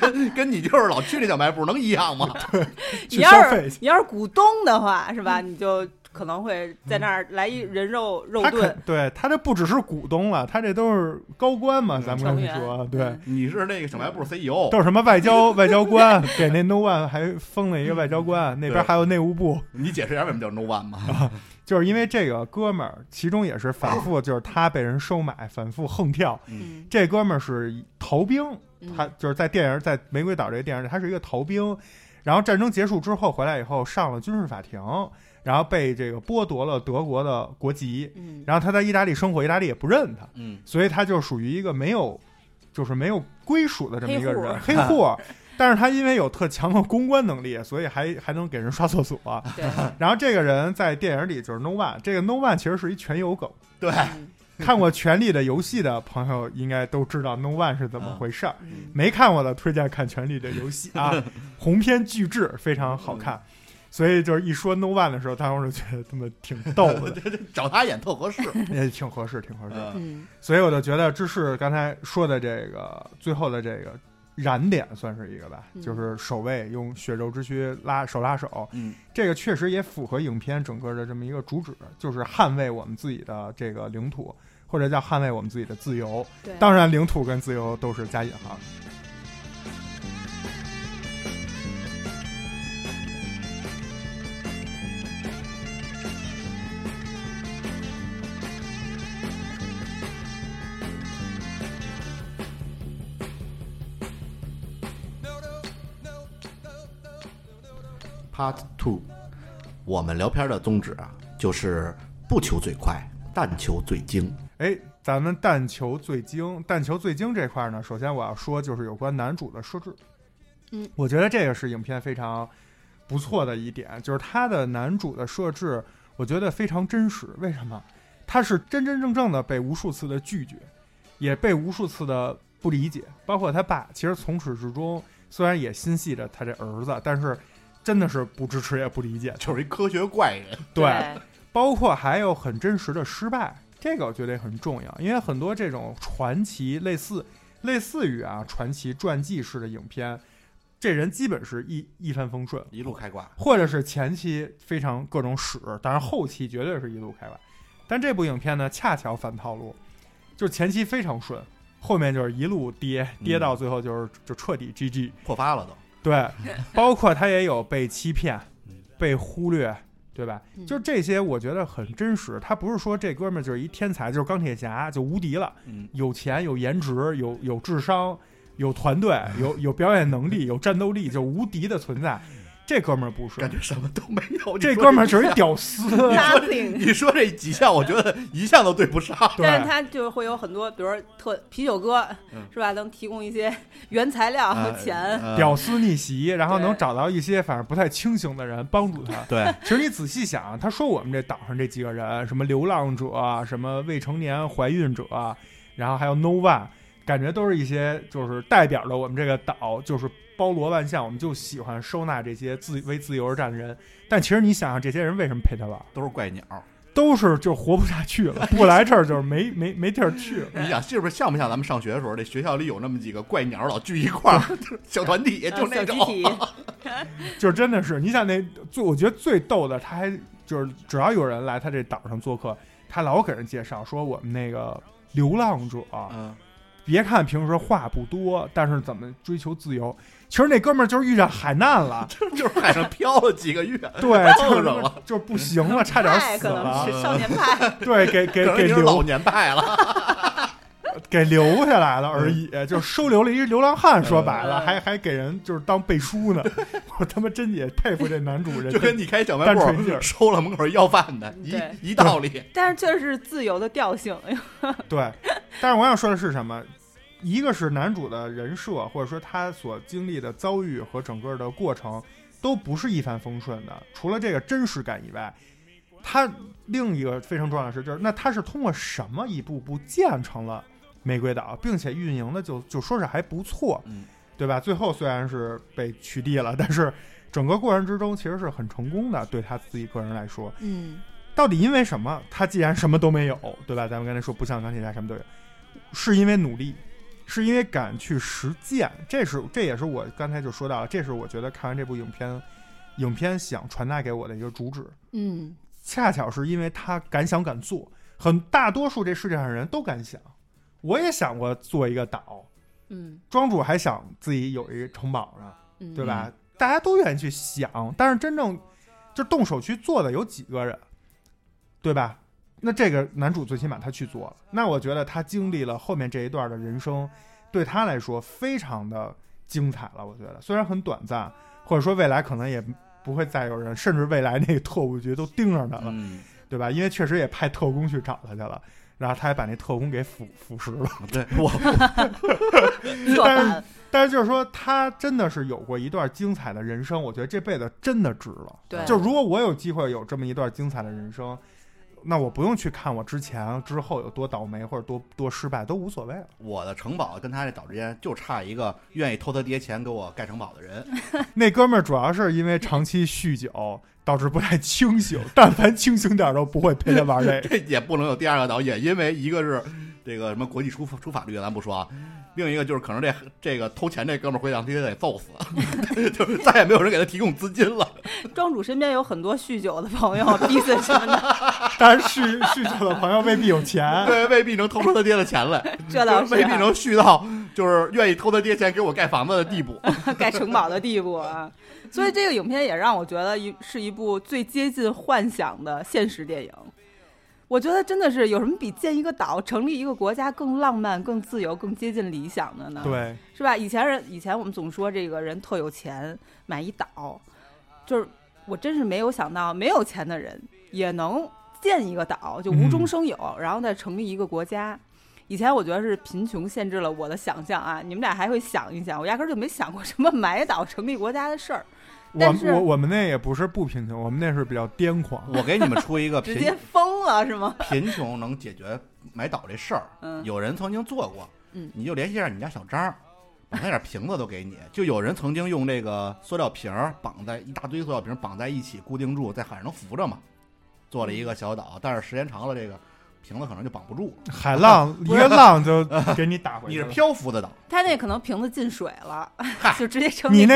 Speaker 3: 跟跟你就是老去那小卖部能一样吗？
Speaker 2: 对
Speaker 1: 你要是。你要是股东的话，是吧？你就可能会在那儿来一人肉肉
Speaker 2: 他
Speaker 1: 盾
Speaker 2: 肯对他这不只是股东了，他这都是高官嘛，
Speaker 3: 嗯
Speaker 2: 咱们跟
Speaker 1: 成员。
Speaker 2: 你说，对，
Speaker 1: 嗯
Speaker 3: 你是那个小卖部 CEO，
Speaker 2: 都是什么外交 外交官，给那 No One 还封了一个外交官，那边还有内务部，
Speaker 3: 你解释一下为什么叫 No One 吗？
Speaker 2: 就是因为这个哥们儿，其中也是反复，就是他被人收买，反复横跳。
Speaker 1: 嗯，
Speaker 2: 这哥们儿是逃兵，
Speaker 1: 嗯。
Speaker 2: 他就是在电影在玫瑰岛这个电影里，他是一个逃兵，然后战争结束之后回来以后上了军事法庭，然后被这个剥夺了德国的国籍，
Speaker 1: 嗯
Speaker 2: 然后他在意大利生活，意大利也不认他，
Speaker 3: 嗯，
Speaker 2: 所以他就属于一个没有，就是没有归属的这么一个人，
Speaker 1: 黑
Speaker 2: 黑户。但是他因为有特强的公关能力，所以还还能给人刷厕所。
Speaker 1: 对，
Speaker 2: 然后这个人在电影里就是 No One，这个 No One 其实是一全游梗。
Speaker 3: 对，
Speaker 1: 嗯
Speaker 2: 看过《权力的游戏》的朋友应该都知道 No One 是怎么回事儿。
Speaker 1: 嗯
Speaker 2: 没看过的推荐看《权力的游戏》啊，鸿篇巨制，非常好看。所以就是一说 No One 的时候，当时就觉得他们挺逗的，
Speaker 3: 找他演特合适。
Speaker 2: 也挺合适，挺合适。所以我就觉得芝士刚才说的这个最后的这个燃点算是一个吧，
Speaker 1: 嗯
Speaker 2: 就是守卫用血肉之躯拉手拉手，
Speaker 3: 嗯，
Speaker 2: 这个确实也符合影片整个的这么一个主旨，就是捍卫我们自己的这个领土，或者叫捍卫我们自己的自由。
Speaker 1: 对，
Speaker 2: 当然，领土跟自由都是加引号。
Speaker 3: Part Two，我们聊片的宗旨啊，就是不求最快，但求最精。
Speaker 2: 哎，咱们但求最精，但求最精这块呢，首先我要说就是有关男主的设置。
Speaker 1: 嗯，
Speaker 2: 我觉得这个是影片非常不错的一点，就是他的男主的设置，我觉得非常真实。为什么？他是真真正正的被无数次的拒绝，也被无数次的不理解，包括他爸，其实从始至终虽然也心系着他这儿子，但是真的是不支持也不理解。
Speaker 3: 就是一科学怪人，
Speaker 2: 对，包括还有很真实的失败，这个我觉得也很重要，因为很多这种传奇类似类似于啊传奇传记式的影片，这人基本是一一帆风顺，
Speaker 3: 一路开挂。
Speaker 2: 或者是前期非常各种屎，但是后期绝对是一路开挂。但这部影片呢，恰巧反套路，就是前期非常顺，后面就是一路跌，跌到最后就是就彻底 GG。
Speaker 3: 破发了都。
Speaker 2: 对，包括他也有被欺骗、被忽略，对吧？
Speaker 1: 嗯
Speaker 2: 就这些，我觉得很真实。他不是说这哥们儿就是一天才，就是钢铁侠就无敌了，
Speaker 3: 嗯，
Speaker 2: 有钱、有颜值、有有智商、有团队、有有表演能力、有战斗力，就无敌的存在。这哥们儿不是
Speaker 3: 感，觉什么都没有。
Speaker 2: 这哥们儿就是屌丝。
Speaker 3: 你说这几项，我觉得一项都对不上。
Speaker 1: 但是，他就会有很多，比如说特啤酒哥
Speaker 3: 嗯
Speaker 1: 是吧，能提供一些原材料和钱。
Speaker 3: 呃
Speaker 2: 屌丝逆袭，然后能找到一些反正不太清醒的人帮助他。
Speaker 3: 对，
Speaker 2: 其实你仔细想，他说我们这岛上这几个人，什么流浪者，什么未成年怀孕者，然后还有 No One，感觉都是一些就是代表了我们这个岛，就是包罗万象，我们就喜欢收纳这些自为自由而战的人。但其实你想想，这些人为什么陪他玩？
Speaker 3: 都是怪鸟。
Speaker 2: 都是就活不下去了，不来这儿就是没没没地儿去了。
Speaker 3: 你想是不是像不像咱们上学的时候，这学校里有那么几个怪鸟老聚一块儿，小团体，就那种。
Speaker 2: 就真的是，你想那最我觉得最逗的，他还就是只要有人来他这岛上做客，他老给人介绍说我们那个流浪者，
Speaker 3: 嗯，
Speaker 2: 别看平时话不多，但是怎么追求自由？其实那哥们儿就是遇上海难了，
Speaker 3: 就是海上漂了几个月，
Speaker 2: 对，就是
Speaker 3: 碰上了
Speaker 2: 就是不行了，差点
Speaker 1: 派可能
Speaker 2: 死了，
Speaker 1: 是少年派。
Speaker 2: 对，给给给留
Speaker 3: 年派了。
Speaker 2: 给留下来了而已，就是收留了一流浪汉，说白了，
Speaker 1: 嗯
Speaker 2: 还还给人就是当背书呢。我他妈真也佩服这男主人，
Speaker 3: 就跟你开小卖部收了门口要饭的一一道理。
Speaker 1: 但是这是自由的调性，
Speaker 2: 对，但是我想说的是什么？一个是男主的人设，或者说他所经历的遭遇和整个的过程，都不是一帆风顺的。除了这个真实感以外，他另一个非常重要的是，就是那他是通过什么一步步建成了玫瑰岛，并且运营的就就说是还不错，
Speaker 3: 嗯，
Speaker 2: 对吧？最后虽然是被取缔了，但是整个过程之中其实是很成功的，对他自己个人来说。
Speaker 1: 嗯，
Speaker 2: 到底因为什么？他既然什么都没有，对吧？咱们刚才说不像钢铁侠什么都有，是因为努力，是因为敢去实践。这是这也是我刚才就说到了，这是我觉得看完这部影片，影片想传达给我的一个主旨。
Speaker 1: 嗯，
Speaker 2: 恰巧是因为他敢想敢做，很大多数这世界上人都敢想。我也想过做一个岛，
Speaker 1: 嗯，
Speaker 2: 庄主还想自己有一个城堡呢，
Speaker 1: 嗯，
Speaker 2: 对吧？大家都愿意去想，但是真正就动手去做的有几个人，对吧？那这个男主最起码他去做了，那我觉得他经历了后面这一段的人生，对他来说非常的精彩了。我觉得虽然很短暂，或者说未来可能也不会再有人，甚至未来那个特务局都盯着他了，
Speaker 3: 嗯，
Speaker 2: 对吧？因为确实也派特工去找他去了，然后他还把那特工给腐腐蚀了。
Speaker 3: 对我
Speaker 1: 但是，
Speaker 2: 但是就是说，他真的是有过一段精彩的人生，我觉得这辈子真的值了。
Speaker 1: 对
Speaker 2: 就如果我有机会有这么一段精彩的人生，那我不用去看我之前之后有多倒霉或者多多失败，都无所谓了。
Speaker 3: 我的城堡跟他这岛之间就差一个愿意偷他爹钱给我盖城堡的人。
Speaker 2: 那哥们儿主要是因为长期酗酒，导致不太清醒，但凡清醒点儿都不会陪他玩这个。
Speaker 3: 这也不能有第二个导演因为一个是这个什么国际出出法律，咱不说啊，另一个就是可能这这个偷钱这哥们儿会让爹得揍死，就是再也没有人给他提供资金了。
Speaker 1: 庄主身边有很多酗酒的朋友，逼死什么的，
Speaker 2: 但是酗酗酒的朋友未必有钱。
Speaker 3: 对，未必能偷出他爹的钱来，
Speaker 1: 这倒是
Speaker 3: 未必能酗到就是愿意偷他爹钱给我盖房子的地步。
Speaker 1: 盖城堡的地步啊。所以这个影片也让我觉得一是一部最接近幻想的现实电影。我觉得真的是有什么比建一个岛、成立一个国家更浪漫、更自由、更接近理想的呢？
Speaker 2: 对，
Speaker 1: 是吧？以前人以前我们总说这个人特有钱，买一岛，就是我真是没有想到没有钱的人也能建一个岛，就无中生有，然后再成立一个国家。以前我觉得是贫穷限制了我的想象啊，你们俩还会想一想，我压根儿就没想过什么买岛成立国家的事儿，
Speaker 2: 我我我们那也不是不贫穷，我们那是比较癫狂。
Speaker 3: 我给你们出一个
Speaker 1: 直接疯了是吗？
Speaker 3: 贫穷能解决买岛这事儿，
Speaker 1: 嗯，
Speaker 3: 有人曾经做过，
Speaker 1: 嗯
Speaker 3: 你就联系一下你家小张，把那点瓶子都给你。就有人曾经用这个塑料瓶儿绑在一大堆塑料瓶儿绑在一起固定住，在海上能浮着嘛，做了一个小岛。但是时间长了，这个瓶子可能就绑不住了。
Speaker 2: 海浪 一个浪就给你打回 去
Speaker 3: 你是
Speaker 2: 了。
Speaker 3: 漂浮的岛，
Speaker 1: 他那可能瓶子进水了，就直接成
Speaker 2: 你
Speaker 1: 那。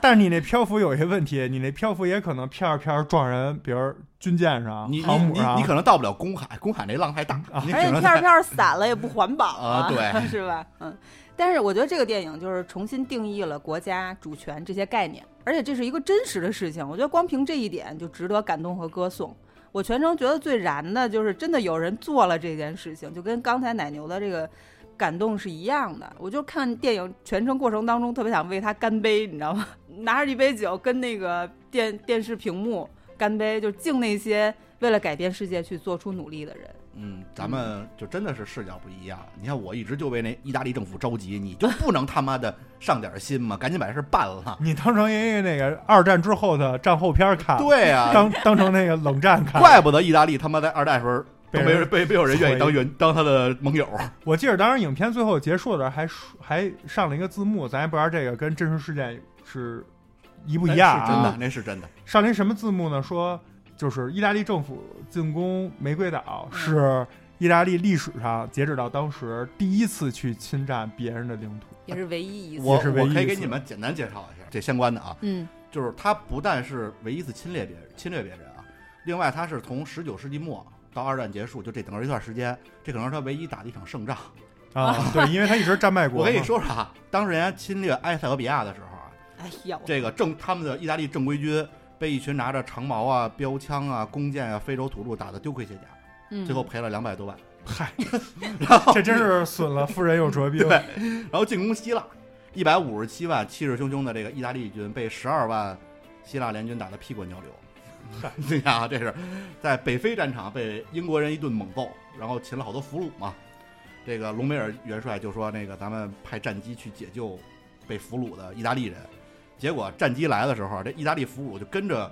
Speaker 2: 但是你那漂浮有一些问题，你那漂浮也可能飘着飘着撞人，比如军舰上、
Speaker 3: 你
Speaker 2: 航母上，
Speaker 3: 你你你可能到不了公海，公海那浪太大，
Speaker 1: 而且飘着飘着散了也不环保
Speaker 3: 啊对
Speaker 1: 是吧？嗯，但是我觉得这个电影就是重新定义了国家主权这些概念，而且这是一个真实的事情。我觉得光凭这一点就值得感动和歌颂。我全程觉得最燃的就是真的有人做了这件事情，就跟刚才奶牛的这个感动是一样的。我就看电影全程过程当中特别想为他干杯，你知道吗？拿着一杯酒跟那个电电视屏幕干杯，就敬那些为了改变世界去做出努力的人。
Speaker 3: 嗯，咱们就真的是视角不一样。你看，我一直就为那意大利政府着急，你就不能他妈的上点心吗？赶紧把这事办了。
Speaker 2: 你当成一个那个二战之后的战后片看，
Speaker 3: 对啊，
Speaker 2: 当当成那个冷战看。
Speaker 3: 怪不得意大利他妈在二战时候都没人被没有人愿意当原当他的盟友。
Speaker 2: 我记得当时影片最后结束的时候还说还上了一个字幕，咱也不知道这个跟真实事件是一不一样、啊。
Speaker 3: 是真的，那是真的。
Speaker 2: 上了一什么字幕呢？说就是意大利政府进攻玫瑰岛
Speaker 1: 嗯
Speaker 2: 是意大利历史上截止到当时第一次去侵占别人的领土。
Speaker 1: 也是唯一一次。
Speaker 3: 我
Speaker 2: 是唯一一次
Speaker 3: 我可以给你们简单介绍一下这相关的啊，
Speaker 1: 嗯
Speaker 3: 就是他不但是唯一一次侵略别人，侵略别人啊，另外他是从十九世纪末到二战结束，就这整个一段时间，这可能是他唯一打的一场胜仗。
Speaker 2: 啊，对，因为他一直战败国。
Speaker 3: 我跟你说说啊，当时人家侵略埃塞俄比亚的时候啊，
Speaker 1: 哎呀，
Speaker 3: 这个正他们的意大利正规军被一群拿着长矛啊、标枪啊、弓箭啊、非洲土著打得丢盔卸甲，
Speaker 1: 嗯，
Speaker 3: 最后赔了两百多万。
Speaker 2: 嗨，
Speaker 3: 然后
Speaker 2: 这真是损了夫人又折兵。
Speaker 3: 对，然后进攻希腊，一百五十七万气势汹汹的这个意大利军被十二万希腊联军打得屁滚尿流。你想啊，这是在北非战场被英国人一顿猛揍，然后擒了好多俘虏嘛。这个隆美尔元帅就说：“那个咱们派战机去解救被俘虏的意大利人。”结果战机来的时候，这意大利俘虏就跟着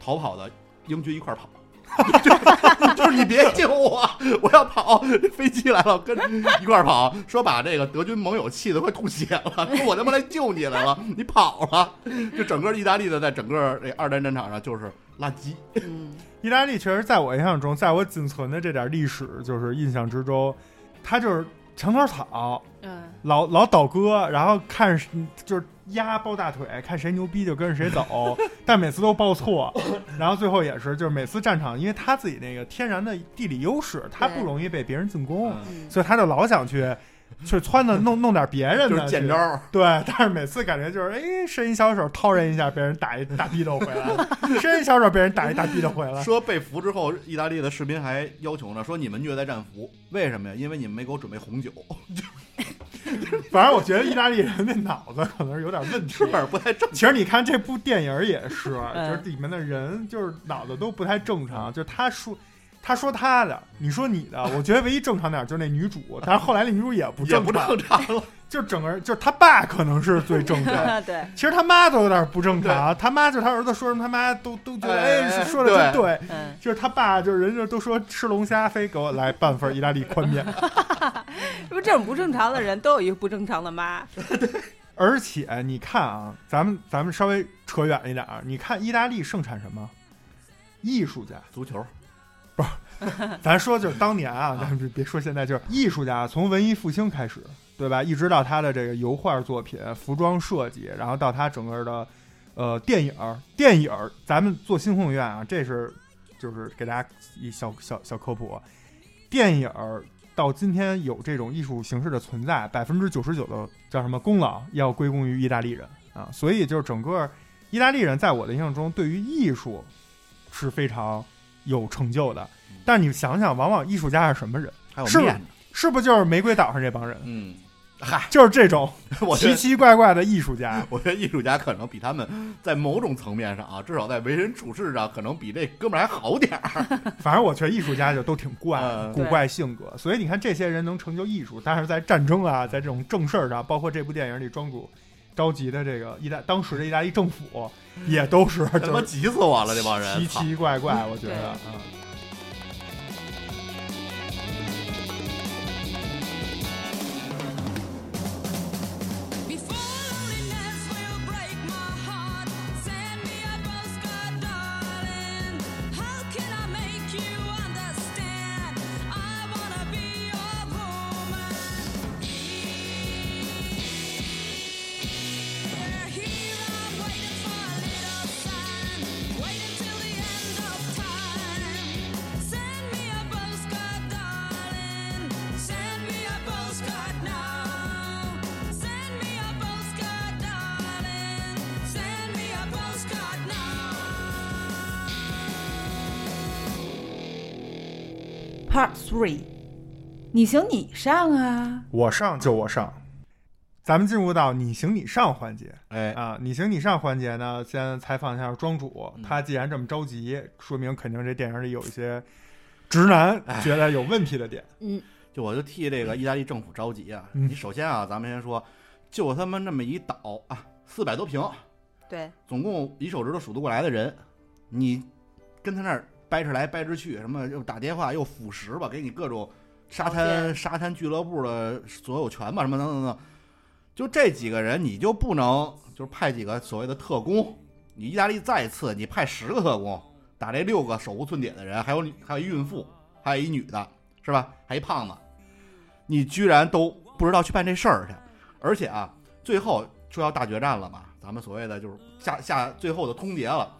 Speaker 3: 逃跑的英军一块儿跑。就是你别救我，我要跑。飞机来了，跟一块儿跑，说把这个德军盟友气得快吐血了，说我他妈来救你来了，你跑了。就整个意大利的在整个这二战战场上就是垃圾。
Speaker 1: 嗯
Speaker 2: 意大利确实在我印象中，在我仅存的这点历史就是印象之中，他就是墙头草，
Speaker 1: 嗯
Speaker 2: 老老倒戈，然后看是就是压抱大腿，看谁牛逼就跟着谁走，但每次都抱错，然后最后也是就是每次战场，因为他自己那个天然的地理优势，他不容易被别人进攻，
Speaker 1: 嗯，
Speaker 2: 所以他就老想去去撺的弄弄点别人的，
Speaker 3: 就是见招。儿，
Speaker 2: 对，但是每次感觉就是，哎，伸一小手掏人一下，被人打一大逼斗回来了；伸一小手，被人打一大逼斗回来。
Speaker 3: 说被俘之后，意大利的士兵还要求呢，说你们虐待战俘，为什么呀？因为你们没给我准备红酒，
Speaker 2: 反正我觉得意大利人那脑子可能是有点问题
Speaker 3: 是。不是不太正？
Speaker 2: 其实你看这部电影也是，就
Speaker 1: 嗯
Speaker 2: 是里面的人就是脑子都不太正常。就是他说他说他的，你说你的，我觉得唯一正常点就是那女主，但是后来那女主也不
Speaker 3: 也不，
Speaker 2: 正常
Speaker 3: 了。
Speaker 2: 就整个人就是他爸可能是最正常。
Speaker 1: 对，
Speaker 2: 其实他妈都有点不正常，他妈就是他儿子说什么，他妈都都觉得
Speaker 3: 哎
Speaker 2: 说的真
Speaker 3: 对
Speaker 2: 就是他爸，就是人家都说吃龙虾，非给我来半份意大利宽面。
Speaker 1: 是不是这种不正常的人都有一个不正常的妈？
Speaker 2: 而且你看啊，咱们咱们稍微扯远一点儿，你看意大利盛产什么？艺术家。
Speaker 3: 足球，不是
Speaker 2: 咱说就是当年啊，咱别别说现在，就是艺术家从文艺复兴开始，对吧？一直到他的这个油画作品、服装设计，然后到他整个的呃电影儿，电影儿，咱们做新宏院啊，这是就是给大家一小小小科普，电影儿到今天有这种艺术形式的存在，百分之九十九的叫什么功劳要归功于意大利人啊，所以就是整个意大利人在我的印象中，对于艺术是非常有成就的。但你想想，往往艺术家是什么人？是
Speaker 3: 还有面子，
Speaker 2: 是不是就是玫瑰岛上这帮人？
Speaker 3: 嗯，嗨，
Speaker 2: 就是这种奇奇怪怪的艺术家。
Speaker 3: 我觉得艺术家可能比他们在某种层面上啊，至少在为人处事上，可能比这哥们儿还好点儿。
Speaker 2: 反正我觉得艺术家就都挺怪，
Speaker 3: 嗯
Speaker 2: 古怪性格。所以你看，这些人能成就艺术，但是在战争啊，在这种正事儿上，包括这部电影里庄主召集的这个意大当时的意大利政府，也都是
Speaker 3: 他妈急死我了，这帮人！
Speaker 2: 奇奇怪怪。我觉得，
Speaker 1: 啊
Speaker 2: 嗯。
Speaker 1: Part Three，你行你上啊！
Speaker 2: 我上就我上。咱们进入到你行你上环节
Speaker 3: 哎，
Speaker 2: 啊，你行你上环节呢，先采访一下庄主
Speaker 3: 嗯，
Speaker 2: 他既然这么着急，说明肯定这电影里有一些直男
Speaker 3: 哎
Speaker 2: 觉得有问题的点。
Speaker 1: 嗯，
Speaker 3: 就我就替这个意大利政府着急啊！
Speaker 2: 嗯
Speaker 3: 你首先啊，咱们先说，就他妈那么一岛啊，四百多平，
Speaker 1: 对，
Speaker 3: 总共一手指头数得过来的人，你跟他那儿掰扯来掰扯去，什么又打电话又腐蚀吧，给你各种沙滩沙滩俱乐部的所有权吧，什么等等等，就这几个人，你就不能就是派几个所谓的特工？你意大利再次，你派十个特工打这六个手无寸铁的人，还有还有一孕妇，还有一女的，是吧？还一胖子，你居然都不知道去办这事儿去，而且啊，最后说要大决战了嘛，咱们所谓的就是下下最后的通牒了，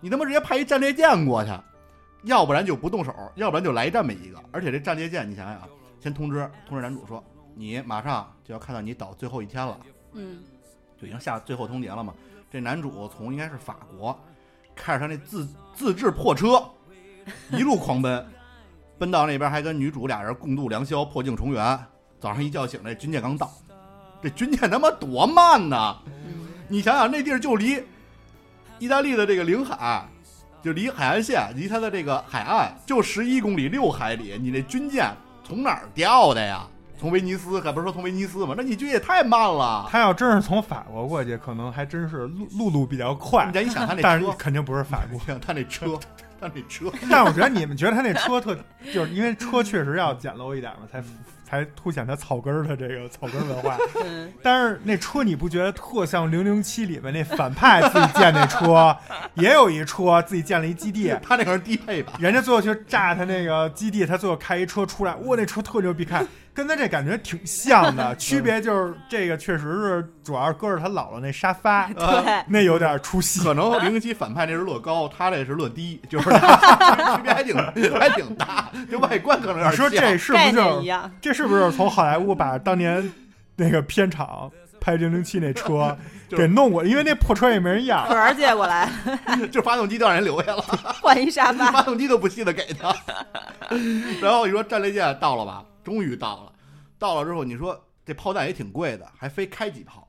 Speaker 3: 你他妈直接派一战列舰过去，要不然就不动手，要不然就来这么一个，而且这战列舰你想想啊，先通知通知男主说，你马上就要看到你岛最后一天了，
Speaker 1: 嗯，
Speaker 3: 就已经下最后通牒了嘛。这男主从应该是法国开着他那自自制破车，一路狂奔，奔到那边还跟女主俩人共度良宵，破镜重圆。早上一觉醒，来军舰刚到，这军舰他妈多慢呐！你想想，那地儿就离意大利的这个领海，就离海岸线，离它的这个海岸就十一公里六海里，你那军舰从哪儿调的呀？从威尼斯，可不是说从威尼斯吗？那你军也太慢了。
Speaker 2: 他要真是从法国过去，可能还真是路路路比较快
Speaker 3: 你，再一想他那
Speaker 2: 但是
Speaker 3: 车，
Speaker 2: 肯定不是法国。
Speaker 3: 想他那车，他那车，
Speaker 2: 但我觉得你们觉得他那车特，就是因为车确实要简陋一点嘛，才才凸显他草根儿的这个草根儿文化。
Speaker 1: 嗯，
Speaker 2: 但是那车你不觉得特像《零零七》里面那反派自己建那车，也有一车自己建了一基地，
Speaker 3: 他那可是低配版。
Speaker 2: 人家最后去炸他那个基地，他最后开一车出来，哇，那车特牛逼，看跟他这感觉挺像的，区别就是这个确实是主要是搁着他姥姥那沙发，
Speaker 1: 对，
Speaker 2: 那有点出戏。
Speaker 3: 可能零零七反派那是乐高，他这是乐低，就是 区别还挺还挺大，就外观可能有点
Speaker 2: 你说这是不是这是不是从好莱坞把当年那个片场拍零零七那车给弄过？因为那破车也没人要
Speaker 1: 壳。儿借过来
Speaker 3: 就发动机都让人留下了，
Speaker 1: 换一沙发，
Speaker 3: 发动机都不记得给他。然后你说战列舰到了吧？终于到了，到了之后你说这炮弹也挺贵的，还非开几炮。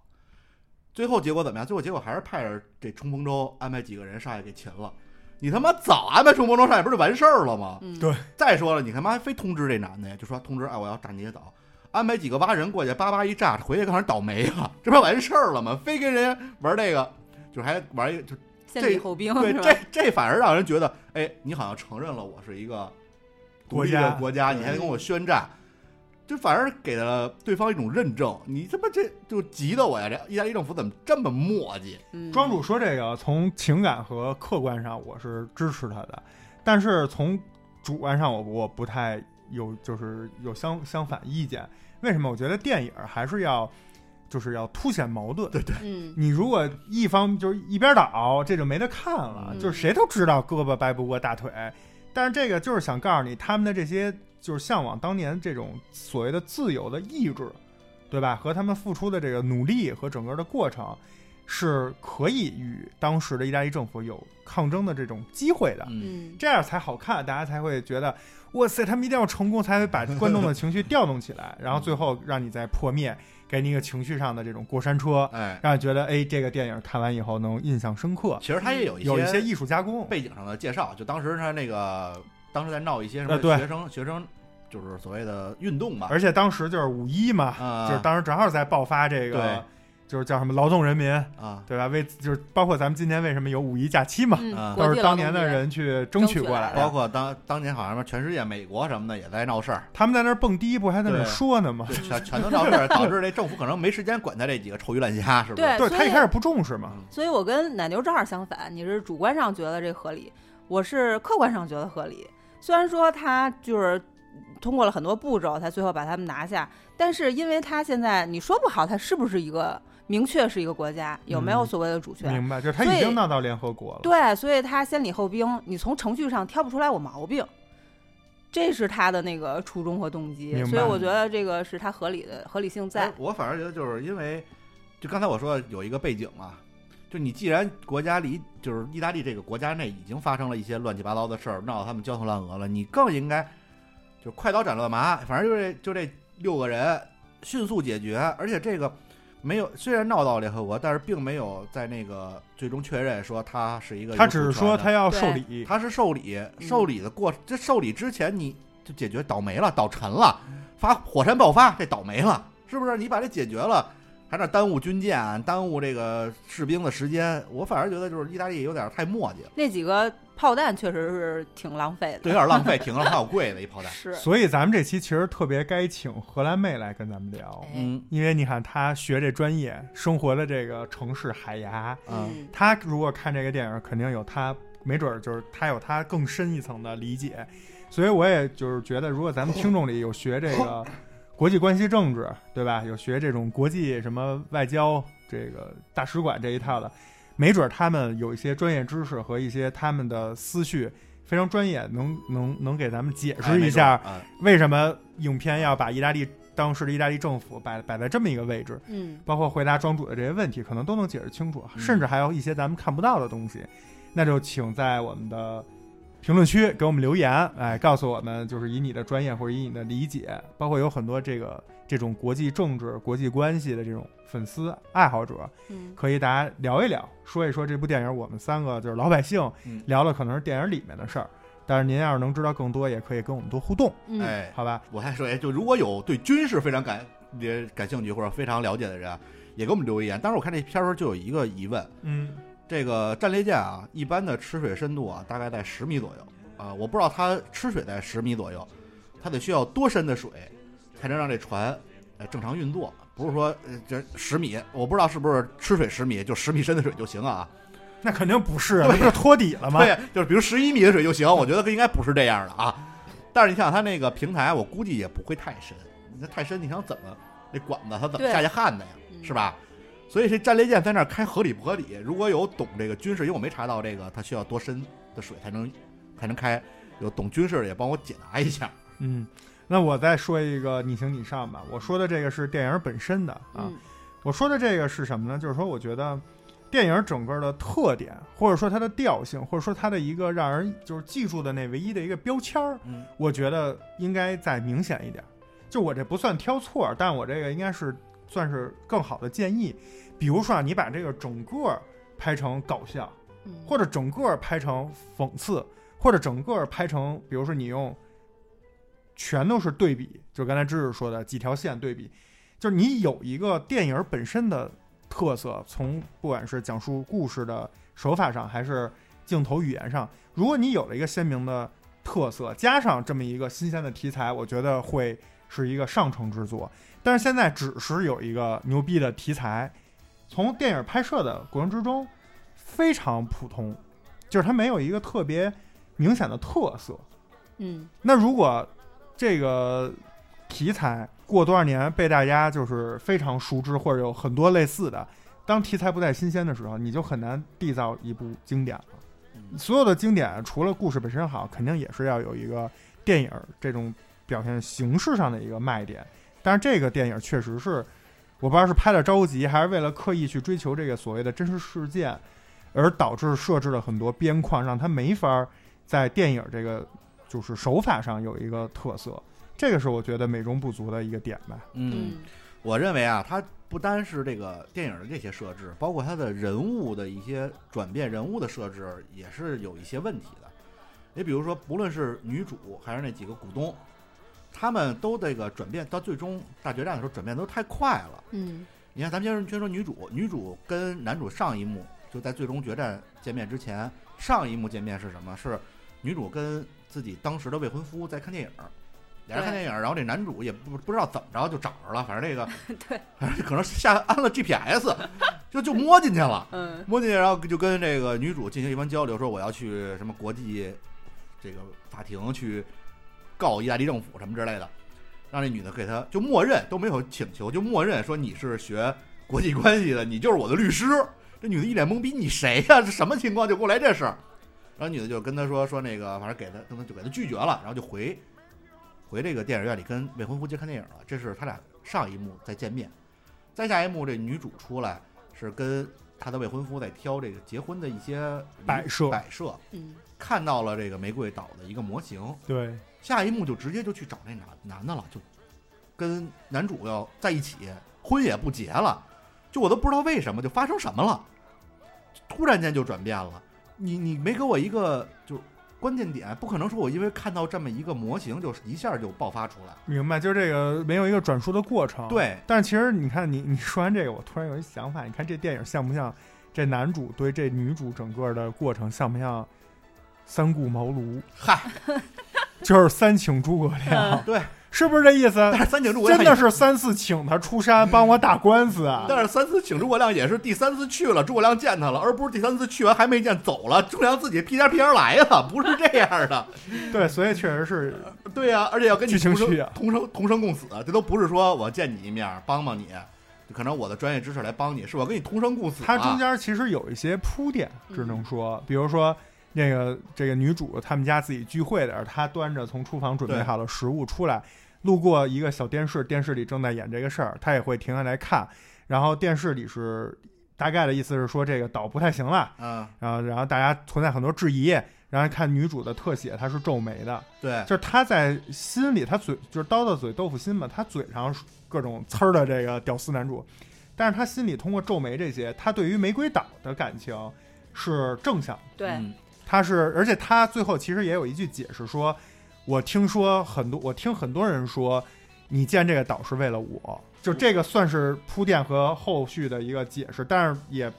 Speaker 3: 最后结果怎么样？最后结果还是派着这冲锋舟安排几个人上去给擒了。你他妈早安排冲锋舟上去不是就完事儿了吗？
Speaker 1: 嗯，
Speaker 2: 对
Speaker 3: 再说了，你他妈还非通知这男的呀？就说通知，哎，我要炸你的岛，安排几个蛙人过去，叭叭一炸，回去告诉人倒霉了，这不是完事儿了吗？非跟人家玩这个，就是还玩一个，就
Speaker 1: 先礼后兵
Speaker 3: 对？这这反而让人觉得，哎，你好像承认了我是一个独立的
Speaker 2: 国家
Speaker 3: 国家，你还跟我宣战，就反而给了对方一种认证。你他妈这就急得我呀！这意大利政府怎么这么磨叽？
Speaker 1: 嗯
Speaker 2: 庄主说这个从情感和客观上我是支持他的，但是从主观上我我不太有就是有相相反意见。为什么？我觉得电影还是要就是要凸显矛盾。对对，
Speaker 1: 嗯，
Speaker 2: 你如果一方就是一边倒，这就没得看了。
Speaker 1: 嗯
Speaker 2: 就是谁都知道胳膊掰不过大腿，但是这个就是想告诉你，他们的这些就是向往当年这种所谓的自由的意志，对吧？和他们付出的这个努力和整个的过程，是可以与当时的意大利政府有抗争的这种机会的，
Speaker 3: 嗯，
Speaker 1: 嗯，
Speaker 2: 这样才好看，大家才会觉得哇塞，他们一定要成功，才会把观众的情绪调动起来，然后最后让你再破灭，给你一个情绪上的这种过山车，
Speaker 3: 哎，
Speaker 2: 让你觉得哎，这个电影看完以后能印象深刻，
Speaker 3: 其实它也有一些
Speaker 2: 有一些艺术加工。
Speaker 3: 背景上的介绍，就当时他那个当时在闹一些什么学生学生就是所谓的运动嘛，
Speaker 2: 而且当时就是五一嘛，
Speaker 3: 啊
Speaker 2: 就是当时正好在爆发这个，就是叫什么劳动人民，
Speaker 3: 啊，
Speaker 2: 对吧？为就是包括咱们今年为什么有五一假期嘛，都是当年的人去争取过来的。
Speaker 3: 包括当当年好像全世界美国什么的也在闹事儿，
Speaker 2: 他们在那儿蹦迪，不还在那儿说呢吗？
Speaker 3: 全全都闹事儿，导致这政府可能没时间管他这几个臭鱼烂虾，是不是？
Speaker 1: 对
Speaker 2: 对他一开始不重视嘛，
Speaker 3: 嗯
Speaker 1: 所以我跟奶牛正好相反，你是主观上觉得这合理，我是客观上觉得合理。虽然说他就是通过了很多步骤，才最后把他们拿下，但是因为他现在你说不好他是不是一个明确是一个国家，有没有
Speaker 2: 嗯
Speaker 1: 所谓的主权？
Speaker 2: 明白？就是他已经闹到联合国了。
Speaker 1: 对，所以他先礼后兵，你从程序上挑不出来我毛病，这是他的那个初衷和动机所以我觉得这个是他合理的合理性在
Speaker 3: 哎。我反而觉得就是因为，就刚才我说有一个背景嘛，就你既然国家里就是意大利这个国家内已经发生了一些乱七八糟的事儿，闹得他们焦头烂额了，你更应该就快刀斩乱麻，反正就这就这六个人迅速解决，而且这个没有虽然闹到联合国，但是并没有在那个最终确认说他是一个
Speaker 2: 他只是说他要受理，
Speaker 3: 他是受理，受理的过这受理之前你就解决倒霉了，倒沉了，发火山爆发，这倒霉了，是不是？你把这解决了，还那耽误军舰，耽误这个士兵的时间，我反而觉得就是意大利有点太磨叽了，
Speaker 1: 那几个炮弹确实是挺浪费的。
Speaker 3: 对，有点浪费，挺浪还有贵的一炮弹，
Speaker 1: 是，
Speaker 2: 所以咱们这期其实特别该请荷兰妹来跟咱们聊，
Speaker 1: 哎
Speaker 3: 嗯
Speaker 2: 因为你看她学这专业，生活的这个城市海牙，
Speaker 3: 嗯
Speaker 1: 嗯，
Speaker 2: 她如果看这个电影，肯定有她没准儿就是她有她更深一层的理解，所以我也就是觉得，如果咱们听众里有学这个国际关系政治，对吧？有学这种国际什么外交这个大使馆这一套的，没准儿他们有一些专业知识和一些他们的思绪非常专业，能能能给咱们解释一下
Speaker 3: 哎
Speaker 2: 为什么影片要把意大利当时的意大利政府摆摆在这么一个位置。
Speaker 1: 嗯，
Speaker 2: 包括回答庄主的这些问题，可能都能解释清楚，
Speaker 3: 嗯
Speaker 2: 甚至还有一些咱们看不到的东西，那就请在我们的评论区给我们留言，哎，告诉我们，就是以你的专业或者以你的理解，包括有很多这个这种国际政治、国际关系的这种粉丝爱好者，
Speaker 1: 嗯，
Speaker 2: 可以大家聊一聊，说一说这部电影，我们三个就是老百姓
Speaker 3: 嗯。
Speaker 2: 聊的可能是电影里面的事儿，但是您要是能知道更多，也可以跟我们多互动，
Speaker 1: 嗯，
Speaker 3: 哎，
Speaker 2: 好吧？
Speaker 3: 我还说，哎，就如果有对军事非常感也感兴趣或者非常了解的人啊，也给我们留言。当时我看这片儿的时候就有一个疑问，
Speaker 2: 嗯，
Speaker 3: 这个战列舰啊，一般的吃水深度啊，大概在十米左右啊、我不知道它吃水在十米左右，它得需要多深的水才能让这船呃正常运作？不是说呃这十米，我不知道是不是吃水十米就十米深的水就行啊？
Speaker 2: 那肯定不是，那不是托底了吗？
Speaker 3: 对，就是比如十一米的水就行，我觉得应该不是这样的啊。但是你想想它那个平台，我估计也不会太深。那太深，你想怎么那管子它怎么下去焊的呀？
Speaker 1: 嗯
Speaker 3: 是？吧？所以这战列舰在那儿开合理不合理？如果有懂这个军事，因为我没查到这个它需要多深的水才能才能开，有懂军事的也帮我解答一下。
Speaker 2: 嗯，那我再说一个你行你上吧。我说的这个是电影本身的啊，
Speaker 1: 嗯
Speaker 2: 我说的这个是什么呢？就是说，我觉得电影整个的特点，或者说它的调性，或者说它的一个让人就是记住的那唯一的一个标签儿，
Speaker 3: 嗯
Speaker 2: 我觉得应该再明显一点。就我这不算挑错，但我这个应该是算是更好的建议。比如说啊，你把这个整个拍成搞笑，
Speaker 1: 嗯，
Speaker 2: 或者整个拍成讽刺，或者整个拍成，比如说你用全都是对比，就刚才知识说的几条线对比，就是你有一个电影本身的特色，从不管是讲述故事的手法上，还是镜头语言上，如果你有了一个鲜明的特色，加上这么一个新鲜的题材，我觉得会是一个上乘之作。但是现在只是有一个牛逼的题材，从电影拍摄的过程之中非常普通，就是它没有一个特别明显的特色。
Speaker 1: 嗯
Speaker 2: 那如果这个题材过多少年被大家就是非常熟知，或者有很多类似的，当题材不再新鲜的时候，你就很难缔造一部经典了。
Speaker 3: 嗯
Speaker 2: 所有的经典除了故事本身好，肯定也是要有一个电影这种表现形式上的一个卖点。但是这个电影确实是，我不知道是拍的着急，还是为了刻意去追求这个所谓的真实事件，而导致设置了很多边框，让它没法儿在电影这个就是手法上有一个特色。这个是我觉得美中不足的一个点吧。
Speaker 3: 嗯，我认为啊，它不单是这个电影的这些设置，包括它的人物的一些转变，人物的设置也是有一些问题的。你比如说，不论是女主还是那几个股东，他们都这个转变到最终大决战的时候转变都太快了。
Speaker 1: 嗯。
Speaker 3: 你看，咱们先说先说女主，女主跟男主上一幕就在最终决战见面之前，上一幕见面是什么？是女主跟自己当时的未婚夫在看电影儿，俩人看 电影儿，然后这男主也不不知道怎么着就找着了，反正这个
Speaker 1: 对，
Speaker 3: 反正可能下安了 GPS，就就摸进去了，
Speaker 1: 嗯。
Speaker 3: 摸进去，然后就跟这个女主进行一番交流，说我要去什么国际这个法庭去告意大利政府什么之类的，让这女的给他就默认都没有请求，就默认说你是学国际关系的，你就是我的律师。这女的一脸懵逼，你谁呀、这什么情况？就给我来这事儿。然后女的就跟他说说那个，反正给他，跟他就给他拒绝了，然后就回回这个电影院里跟未婚夫去看电影了。这是他俩上一幕再见面，再下一幕这女主出来是跟她的未婚夫在挑这个结婚的一些
Speaker 2: 摆设
Speaker 3: 摆设，
Speaker 1: 嗯
Speaker 3: 看到了这个玫瑰岛的一个模型，
Speaker 2: 对，
Speaker 3: 下一幕就直接就去找那男男的了，就跟男主要在一起，婚也不结了，就我都不知道为什么就发生什么了，突然间就转变了。你你没给我一个就关键点，不可能说我因为看到这么一个模型就一下就爆发出来。
Speaker 2: 明白，就是这个没有一个转述的过程。，
Speaker 3: 对，
Speaker 2: 但是其实你看你你说完这个，我突然有一想法，你看这电影像不像这男主对这女主整个的过程像不像三顾茅庐？
Speaker 3: 嗨，
Speaker 2: 就是三请诸葛亮，
Speaker 3: 对，
Speaker 2: 是不是这意思？
Speaker 3: 但是三请诸葛亮真
Speaker 2: 的是三次请他出山帮我打官司啊！
Speaker 3: 但是三次请诸葛亮也是第三次去了，诸葛亮见他了，而不是第三次去完还没见走了，诸葛亮自己屁颠屁颠来了，不是这样的。
Speaker 2: 对，所以确实是
Speaker 3: 对呀、而且要跟你同生同生同生共死，这都不是说我见你一面帮帮你，可能我的专业知识来帮你，是我跟你同生共死、啊。
Speaker 2: 它中间其实有一些铺垫，只能说，比如说那个这个女主他们家自己聚会的时候，她端着从厨房准备好的食物出来，路过一个小电视，电视里正在演这个事儿，她也会停下来看，然后电视里是大概的意思是说这个岛不太行了，
Speaker 3: 嗯，
Speaker 2: 然后然后大家存在很多质疑，然后看女主的特写，她是皱眉的，
Speaker 3: 对，
Speaker 2: 就是她在心里，她嘴就是刀子嘴豆腐心嘛，她嘴上各种呲儿的这个屌丝男主，但是她心里通过皱眉这些，她对于玫瑰岛的感情是正向的，
Speaker 1: 对，
Speaker 3: 嗯
Speaker 2: 她是，而且他最后其实也有一句解释说，我听说很多，我听很多人说，你建这个岛是为了我，就这个算是铺垫和后续的一个解释，但是也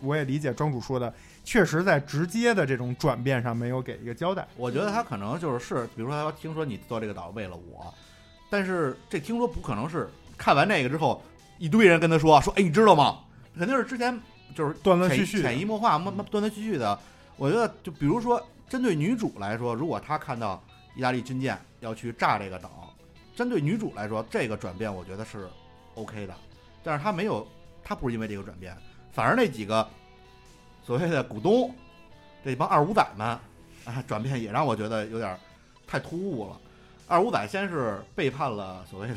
Speaker 2: 我也理解庄主说的，确实在直接的这种转变上没有给一个交代。
Speaker 3: 我觉得他可能就是是，比如说他听说你做这个岛为了我，但是这听说不可能是看完那个之后，一堆人跟他说说，哎，你知道吗？肯定是之前就是
Speaker 2: 断断续续
Speaker 3: 潜移默化、慢慢断断续续的。我觉得，就比如说，针对女主来说，如果她看到意大利军舰要去炸这个岛，针对女主来说，这个转变我觉得是 OK 的。但是她没有，她不是因为这个转变，反而那几个所谓的股东，这帮二五仔们啊，转变也让我觉得有点太突兀了。二五仔先是背叛了所谓的，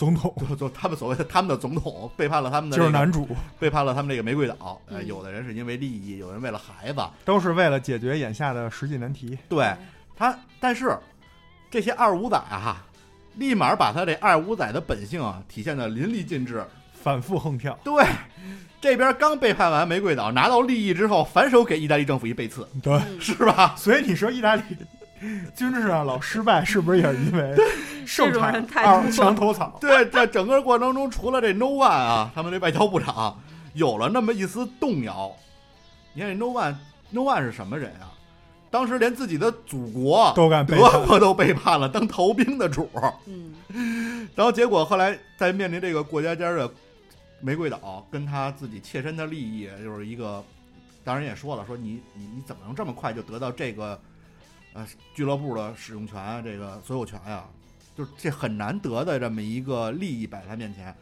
Speaker 2: 总统
Speaker 3: 就就他们所谓的他们的总统，背叛了他们的、这个
Speaker 2: 就是男主，
Speaker 3: 背叛了他们这个玫瑰岛。呃，
Speaker 1: 嗯
Speaker 3: 有的人是因为利益，有人为了孩子。
Speaker 2: 都是为了解决眼下的实际难题。
Speaker 3: 对他，但是这些二五仔啊，立马把他这二五仔的本性啊体现的淋漓尽致。
Speaker 2: 反复横跳，
Speaker 3: 对，这边刚背叛完玫瑰岛，拿到利益之后，反手给意大利政府一背刺，
Speaker 2: 对，
Speaker 1: 嗯
Speaker 3: 是吧？
Speaker 2: 所以你说意大利 军事上老失败，是不是也是因为盛
Speaker 1: 这种
Speaker 2: 产
Speaker 1: 人太
Speaker 2: 二
Speaker 1: 多
Speaker 2: 墙头草？
Speaker 3: 对，在整个过程中，除了这 No One 啊，他们这外交部长有了那么一丝动摇。你看这 No One，No One 是什么人啊？当时连自己的祖国
Speaker 2: 都敢背
Speaker 3: 德
Speaker 2: 叛，
Speaker 3: 国都背叛了，当逃兵的主。
Speaker 1: 嗯
Speaker 3: 然后结果后来在面临这个过家家的玫瑰岛，跟他自己切身的利益，就是一个，当然也说了，说你你你怎么能这么快就得到这个呃俱乐部的使用权啊，这个所有权呀、就是这很难得的这么一个利益摆在他面前，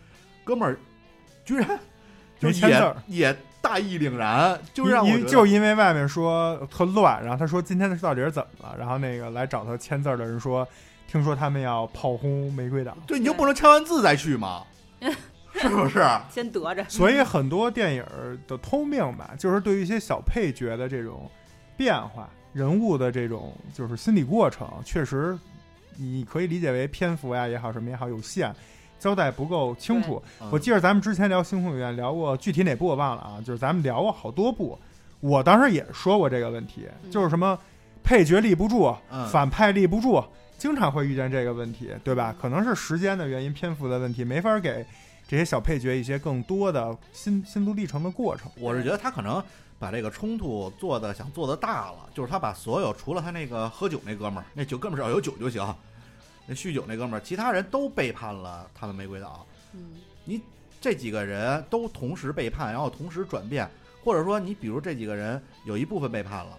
Speaker 3: 哥们儿居然就也
Speaker 2: 没签字儿
Speaker 3: 也大义凛然，就让
Speaker 2: 就因为外面说特乱，然后他说今天的到底是怎么了？然后那个来找他签字儿的人说，听说他们要炮轰玫瑰岛，
Speaker 3: 对，你就不能签完字再去吗？是不是？
Speaker 1: 先得着。
Speaker 2: 所以很多电影的通病吧，就是对于一些小配角的这种变化、人物的这种就是心理过程，确实你可以理解为篇幅呀也好，什么也好有限，交代不够清楚。
Speaker 3: 嗯
Speaker 2: 我记得咱们之前聊《星空影院》聊过，具体哪部我忘了啊，就是咱们聊过好多部，我当时也说过这个问题，
Speaker 1: 嗯
Speaker 2: 就是什么配角立不住，
Speaker 3: 嗯
Speaker 2: 反派立不住，经常会遇见这个问题，对吧？可能是时间的原因、篇幅的问题，没法给这些小配角一些更多的心心路历程的过程。
Speaker 3: 我是觉得他可能把这个冲突做的想做的大了，就是他把所有除了他那个喝酒那哥们儿，那酒哥们儿只要有酒就行，那酗酒那哥们儿，其他人都背叛了他们玫瑰岛。
Speaker 1: 嗯你
Speaker 3: 这几个人都同时背叛，然后同时转变，或者说你比如这几个人有一部分背叛了，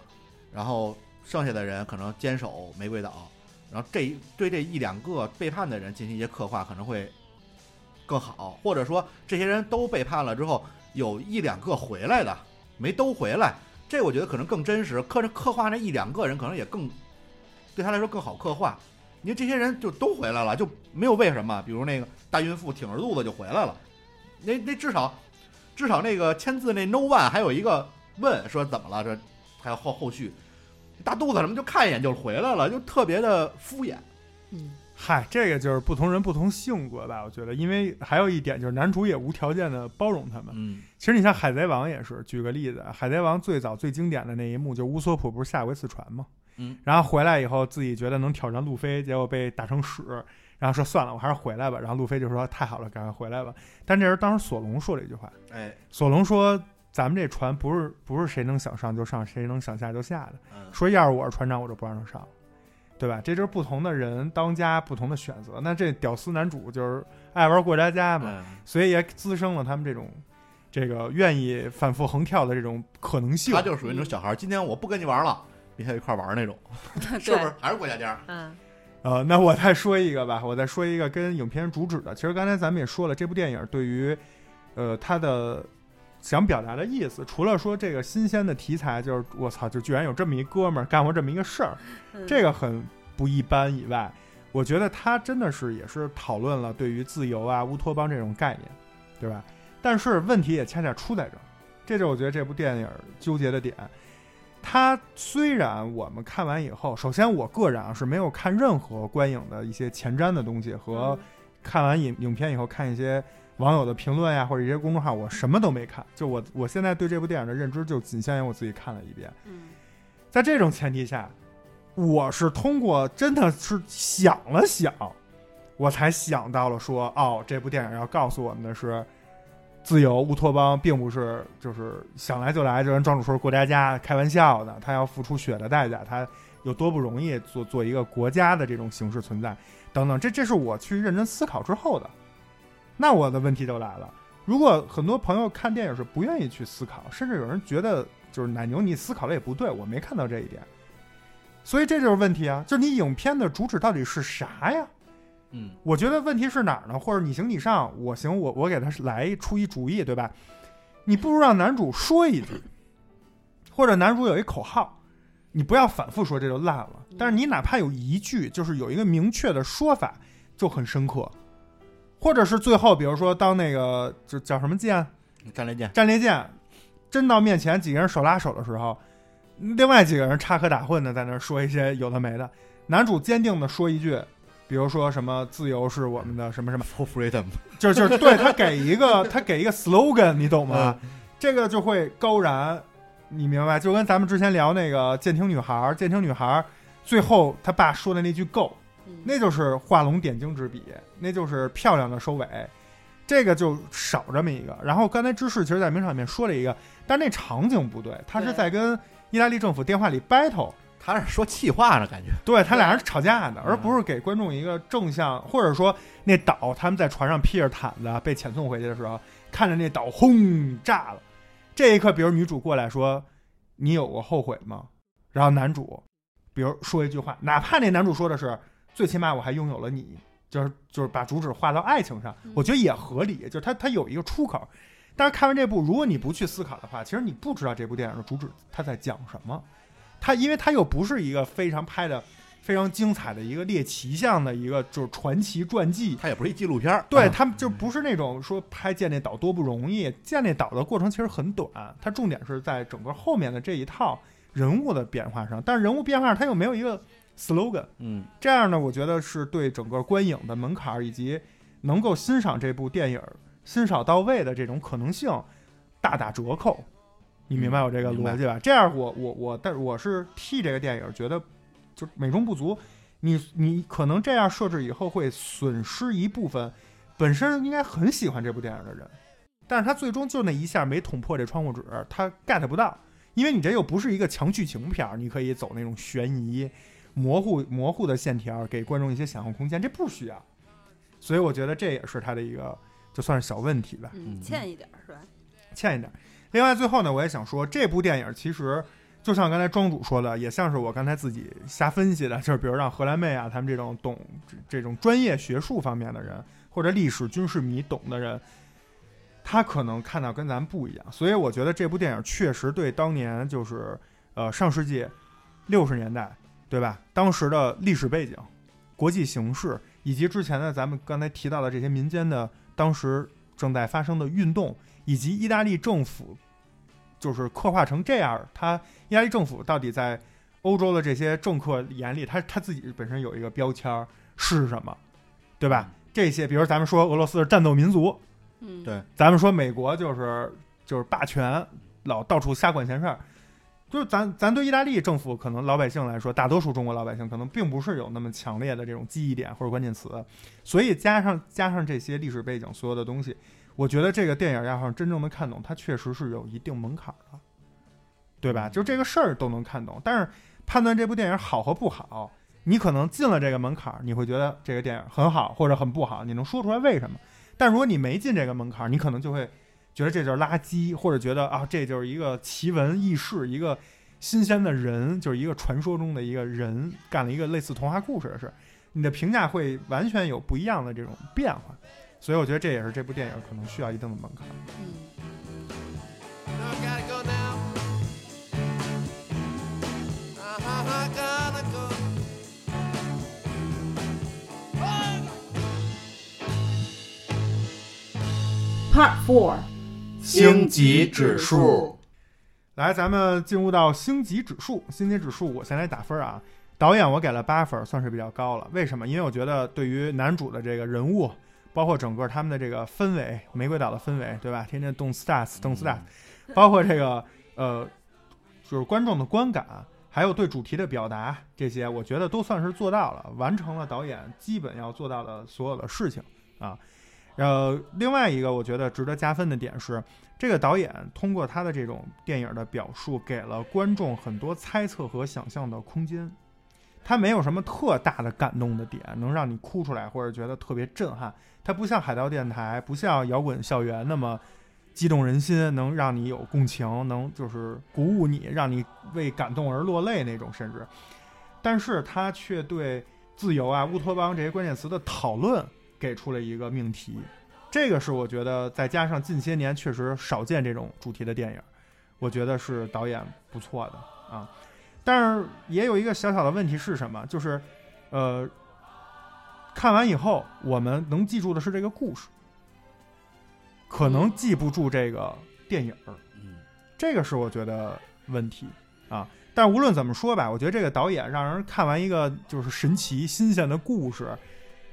Speaker 3: 然后剩下的人可能坚守玫瑰岛，然后这对这一两个背叛的人进行一些刻画，可能会更好，或者说这些人都背叛了之后，有一两个回来的，没都回来，这我觉得可能更真实，刻刻画那一两个人可能也更对他来说更好刻画。因为这些人就都回来了，就没有为什么，比如那个大孕妇挺着肚子就回来了，那那至少至少那个签字那 no one 还有一个问说怎么了，这还有后后续，大肚子什么就看一眼就回来了，就特别的敷衍。
Speaker 1: 嗯
Speaker 2: 嗨，这个就是不同人不同性格吧，我觉得，因为还有一点就是男主也无条件的包容他们。
Speaker 3: 嗯
Speaker 2: 其实你像《海贼王》也是，举个例子，《海贼王》最早最经典的那一幕，就乌索普不是下过一次船吗？
Speaker 3: 嗯，
Speaker 2: 然后回来以后自己觉得能挑战路飞，结果被打成屎，然后说算了，我还是回来吧。然后路飞就说太好了，赶快回来吧。但这时候当时索隆说了一句话，
Speaker 3: 哎
Speaker 2: 索隆说咱们这船不是不是谁能想上就上，谁能想下就下的。
Speaker 3: 嗯
Speaker 2: 说要是我是船长，我就不让他上了，对吧？这就是不同的人当家不同的选择。那这屌丝男主就是爱玩过家家嘛，
Speaker 3: 嗯
Speaker 2: 所以也滋生了他们这种这个愿意反复横跳的这种可能性。
Speaker 3: 他就属于那种小孩儿，今天我不跟你玩了，明天一块儿玩儿那种，是不是？还是过家家？
Speaker 1: 嗯
Speaker 2: 呃，那我再说一个吧，我再说一个跟影片主旨的。其实刚才咱们也说了，这部电影对于呃它的想表达的意思，除了说这个新鲜的题材，就是我操，就居然有这么一哥们儿干过这么一个事儿，
Speaker 1: 嗯
Speaker 2: 这个很不一般以外，我觉得他真的是也是讨论了对于自由啊、乌托邦这种概念，对吧？但是问题也恰恰出在这儿，这就是我觉得这部电影纠结的点。它虽然我们看完以后，首先我个人啊是没有看任何观影的一些前瞻的东西和看完影影片以后看一些网友的评论呀，或者一些公众号，我什么都没看。就我我现在对这部电影的认知就仅限于我自己看了一遍。
Speaker 1: 嗯
Speaker 2: 在这种前提下，我是通过真的是想了想，我才想到了说，哦，这部电影要告诉我们的是，自由乌托邦并不是就是想来就来，就跟庄主说过家家开玩笑的，他要付出血的代价，他有多不容易做做一个国家的这种形式存在，等等，这这是我去认真思考之后的。那我的问题就来了，如果很多朋友看电影是不愿意去思考，甚至有人觉得就是奶牛你思考的也不对，我没看到这一点，所以这就是问题啊，就是你影片的主旨到底是啥呀？
Speaker 3: 嗯
Speaker 2: 我觉得问题是哪儿呢？或者你行你上，我行我我给他来出一主意，对吧？你不如让男主说一句，或者男主有一口号，你不要反复说，这就烂了。但是你哪怕有一句，就是有一个明确的说法，就很深刻。或者是最后，比如说当那个就叫什么舰，
Speaker 3: 战列舰，
Speaker 2: 战列舰真到面前，几个人手拉手的时候，另外几个人插科打诨的在那儿说一些有的没的。男主坚定的说一句，比如说什么自由是我们的什么什么
Speaker 3: ，for freedom，
Speaker 2: 就是就是对他给一个他给一个 slogan，你懂吗？这个就会高燃，你明白？就跟咱们之前聊那个舰艇女孩儿，舰艇女孩儿最后他爸说的那句 “go”，
Speaker 1: 嗯
Speaker 2: 那就是画龙点睛之笔，那就是漂亮的收尾。这个就少这么一个。然后刚才芝士其实，在名场里面说了一个，但那场景不对，他是在跟意大利政府电话里 battle，
Speaker 3: 他是说气话呢，感觉。
Speaker 2: 对他俩人是吵架的，
Speaker 3: 嗯
Speaker 2: 而不是给观众一个正向，或者说那岛他们在船上披着毯子被遣送回去的时候，看着那岛轰炸了，这一刻，比如女主过来说：“你有过后悔吗？”然后男主，比如说一句话，哪怕那男主说的是“最起码我还拥有了你”，就是就是把主旨画到爱情上，
Speaker 1: 嗯
Speaker 2: 我觉得也合理，就是它它有一个出口。但是看完这部，如果你不去思考的话，其实你不知道这部电影的主旨它在讲什么。它因为它又不是一个非常拍的非常精彩的一个猎奇向的一个就是传奇传记。
Speaker 3: 它也不是一纪录片儿，
Speaker 2: 对
Speaker 3: 啊
Speaker 2: 他们就不是那种说拍建那岛多不容易，建那岛的过程其实很短，它重点是在整个后面的这一套人物的变化上，但是人物变化上它又没有一个 slogan，
Speaker 3: 嗯
Speaker 2: 这样呢，我觉得是对整个观影的门槛儿以及能够欣赏这部电影儿欣赏到位的这种可能性大打折扣。你明白我这个逻辑吧？这样我我我，但是我是替这个电影儿觉得就美中不足。你你可能这样设置以后会损失一部分本身应该很喜欢这部电影的人，但是他最终就那一下没捅破这窗户纸，他 get 不到，因为你这又不是一个强剧情片儿，你可以走那种悬疑、模糊模糊的线条，给观众一些想象空间，这不需要。所以我觉得这也是他的一个就算是小问题吧。
Speaker 1: 嗯，
Speaker 3: 嗯
Speaker 1: 欠一点儿是吧？
Speaker 2: 欠一点。另外，最后呢，我也想说，这部电影其实就像刚才庄主说的，也像是我刚才自己瞎分析的，就是比如让荷兰妹啊，他们这种懂这这种专业学术方面的人，或者历史军事迷懂的人，他可能看到跟咱们不一样。所以我觉得这部电影确实对当年就是呃上世纪六十年代，对吧？当时的历史背景、国际形势，以及之前的咱们刚才提到的这些民间的当时正在发生的运动。以及意大利政府就是刻画成这样，他意大利政府到底在欧洲的这些政客眼里，他他自己本身有一个标签儿是什么，对吧？这些，比如咱们说俄罗斯是战斗民族，
Speaker 1: 嗯，
Speaker 3: 对
Speaker 2: 咱们说美国就是就是霸权，老到处瞎管闲事儿。就是咱咱对意大利政府可能老百姓来说，大多数中国老百姓可能并不是有那么强烈的这种记忆点或者关键词，所以加上加上这些历史背景所有的东西，我觉得这个电影要想真正的看懂，它确实是有一定门槛的，对吧？就这个事儿都能看懂，但是判断这部电影好和不好，你可能进了这个门槛，你会觉得这个电影很好或者很不好，你能说出来为什么？但如果你没进这个门槛，你可能就会觉得这就是垃圾，或者觉得啊，这就是一个奇闻异事，一个新鲜的人，就是一个传说中的一个人干了一个类似童话故事的事，你的评价会完全有不一样的这种变化。所以我觉得这也是这部电影可能需要一定的门槛。
Speaker 1: Part Four，
Speaker 3: 星级指数，
Speaker 2: 来，咱们进入到星级指数。星级指数，我先来打分啊。导演我给了八分，算是比较高了。为什么？因为我觉得对于男主的这个人物，包括整个他们的这个氛围，玫瑰岛的氛围，对吧？天天动 stars 动 stars，包括这个呃，就是观众的观感，还有对主题的表达，这些我觉得都算是做到了，完成了导演基本要做到的所有的事情啊。呃，另外一个我觉得值得加分的点是，这个导演通过他的这种电影的表述，给了观众很多猜测和想象的空间。他没有什么特大的感动的点，能让你哭出来或者觉得特别震撼。它不像海盗电台，不像摇滚校园那么激动人心，能让你有共情，能就是鼓舞你，让你为感动而落泪那种，甚至。但是他却对自由啊、乌托邦这些关键词的讨论给出了一个命题。这个是我觉得再加上近些年确实少见这种主题的电影，我觉得是导演不错的啊。但是也有一个小小的问题是什么？就是，呃，看完以后我们能记住的是这个故事，可能记不住这个电影儿。
Speaker 3: 嗯，
Speaker 2: 这个是我觉得问题啊。但无论怎么说吧，我觉得这个导演让人看完一个就是神奇新鲜的故事，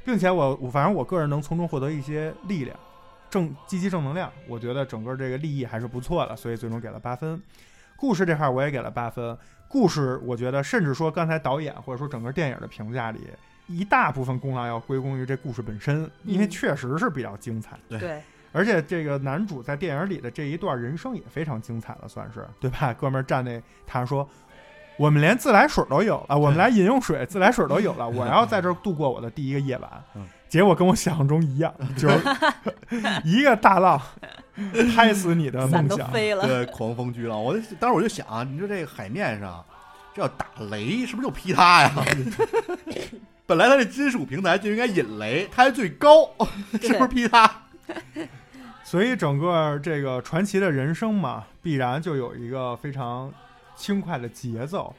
Speaker 2: 并且我我反正我个人能从中获得一些力量，正积极正能量。我觉得整个这个立意还是不错的，所以最终给了八分。故事这块儿我也给了八分。故事我觉得甚至说刚才导演或者说整个电影的评价里，一大部分功劳要归功于这故事本身，因为
Speaker 1: 嗯
Speaker 2: 确实是比较精彩。
Speaker 3: 对
Speaker 1: 对，
Speaker 2: 而且这个男主在电影里的这一段人生也非常精彩了，算是对吧？哥们儿站那台上说：“我们连自来水都有了，我们来饮用水、自来水都有了，我要在这儿度过我的第一个夜晚。
Speaker 3: 嗯”
Speaker 2: 结果跟我想象中一样，就是 一个大浪拍死你的梦想。
Speaker 1: 飞了。
Speaker 3: 对，狂风巨浪，我就当时我就想，你说这个海面上，这要打雷，是不是就劈他呀？本来他这金属平台就应该引雷，它还最高，是不是劈他？
Speaker 2: 所以整个这个传奇的人生嘛，必然就有一个非常轻快的节奏。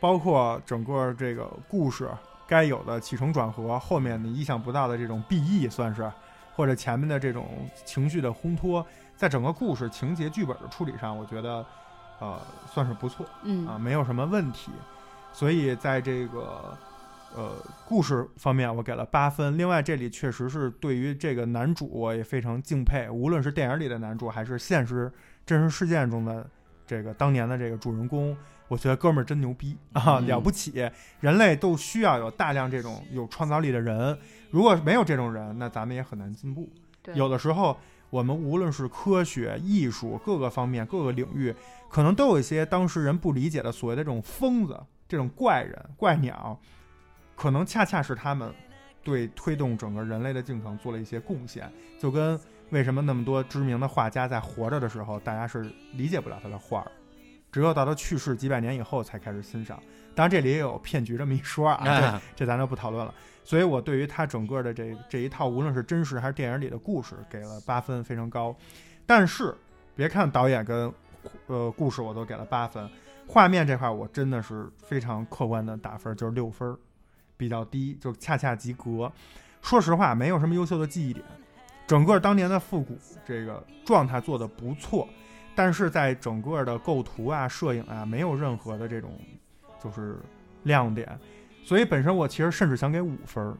Speaker 2: 包括整个这个故事该有的起承转合，后面你意想不到的这种 BE 算是，或者前面的这种情绪的烘托，在整个故事情节剧本的处理上，我觉得呃算是不错
Speaker 1: 嗯
Speaker 2: 啊，没有什么问题。所以在这个呃故事方面，我给了八分。另外，这里确实是对于这个男主我也非常敬佩，无论是电影里的男主，还是现实真实事件中的这个当年的这个主人公，我觉得哥们儿真牛逼啊，
Speaker 3: 嗯
Speaker 2: 了不起！人类都需要有大量这种有创造力的人，如果没有这种人，那咱们也很难进步。有的时候，我们无论是科学、艺术各个方面、各个领域，可能都有一些当事人不理解的所谓的这种疯子、这种怪人、怪鸟，可能恰恰是他们对推动整个人类的进程做了一些贡献。就跟为什么那么多知名的画家在活着的时候，大家是理解不了他的画儿，只有到他去世几百年以后才开始欣赏。当然，这里也有骗局这么一说啊，这
Speaker 3: 哎
Speaker 2: 这咱就不讨论了。所以我对于他整个的这这一套，无论是真实还是电影里的故事，给了八分，非常高。但是别看导演跟呃故事我都给了八分，画面这块我真的是非常客观的打分，就是六分儿，比较低，就恰恰及格。说实话，没有什么优秀的记忆点。整个当年的复古这个状态做得不错，但是在整个的构图啊、摄影啊，没有任何的这种就是亮点。所以本身我其实甚至想给五分儿，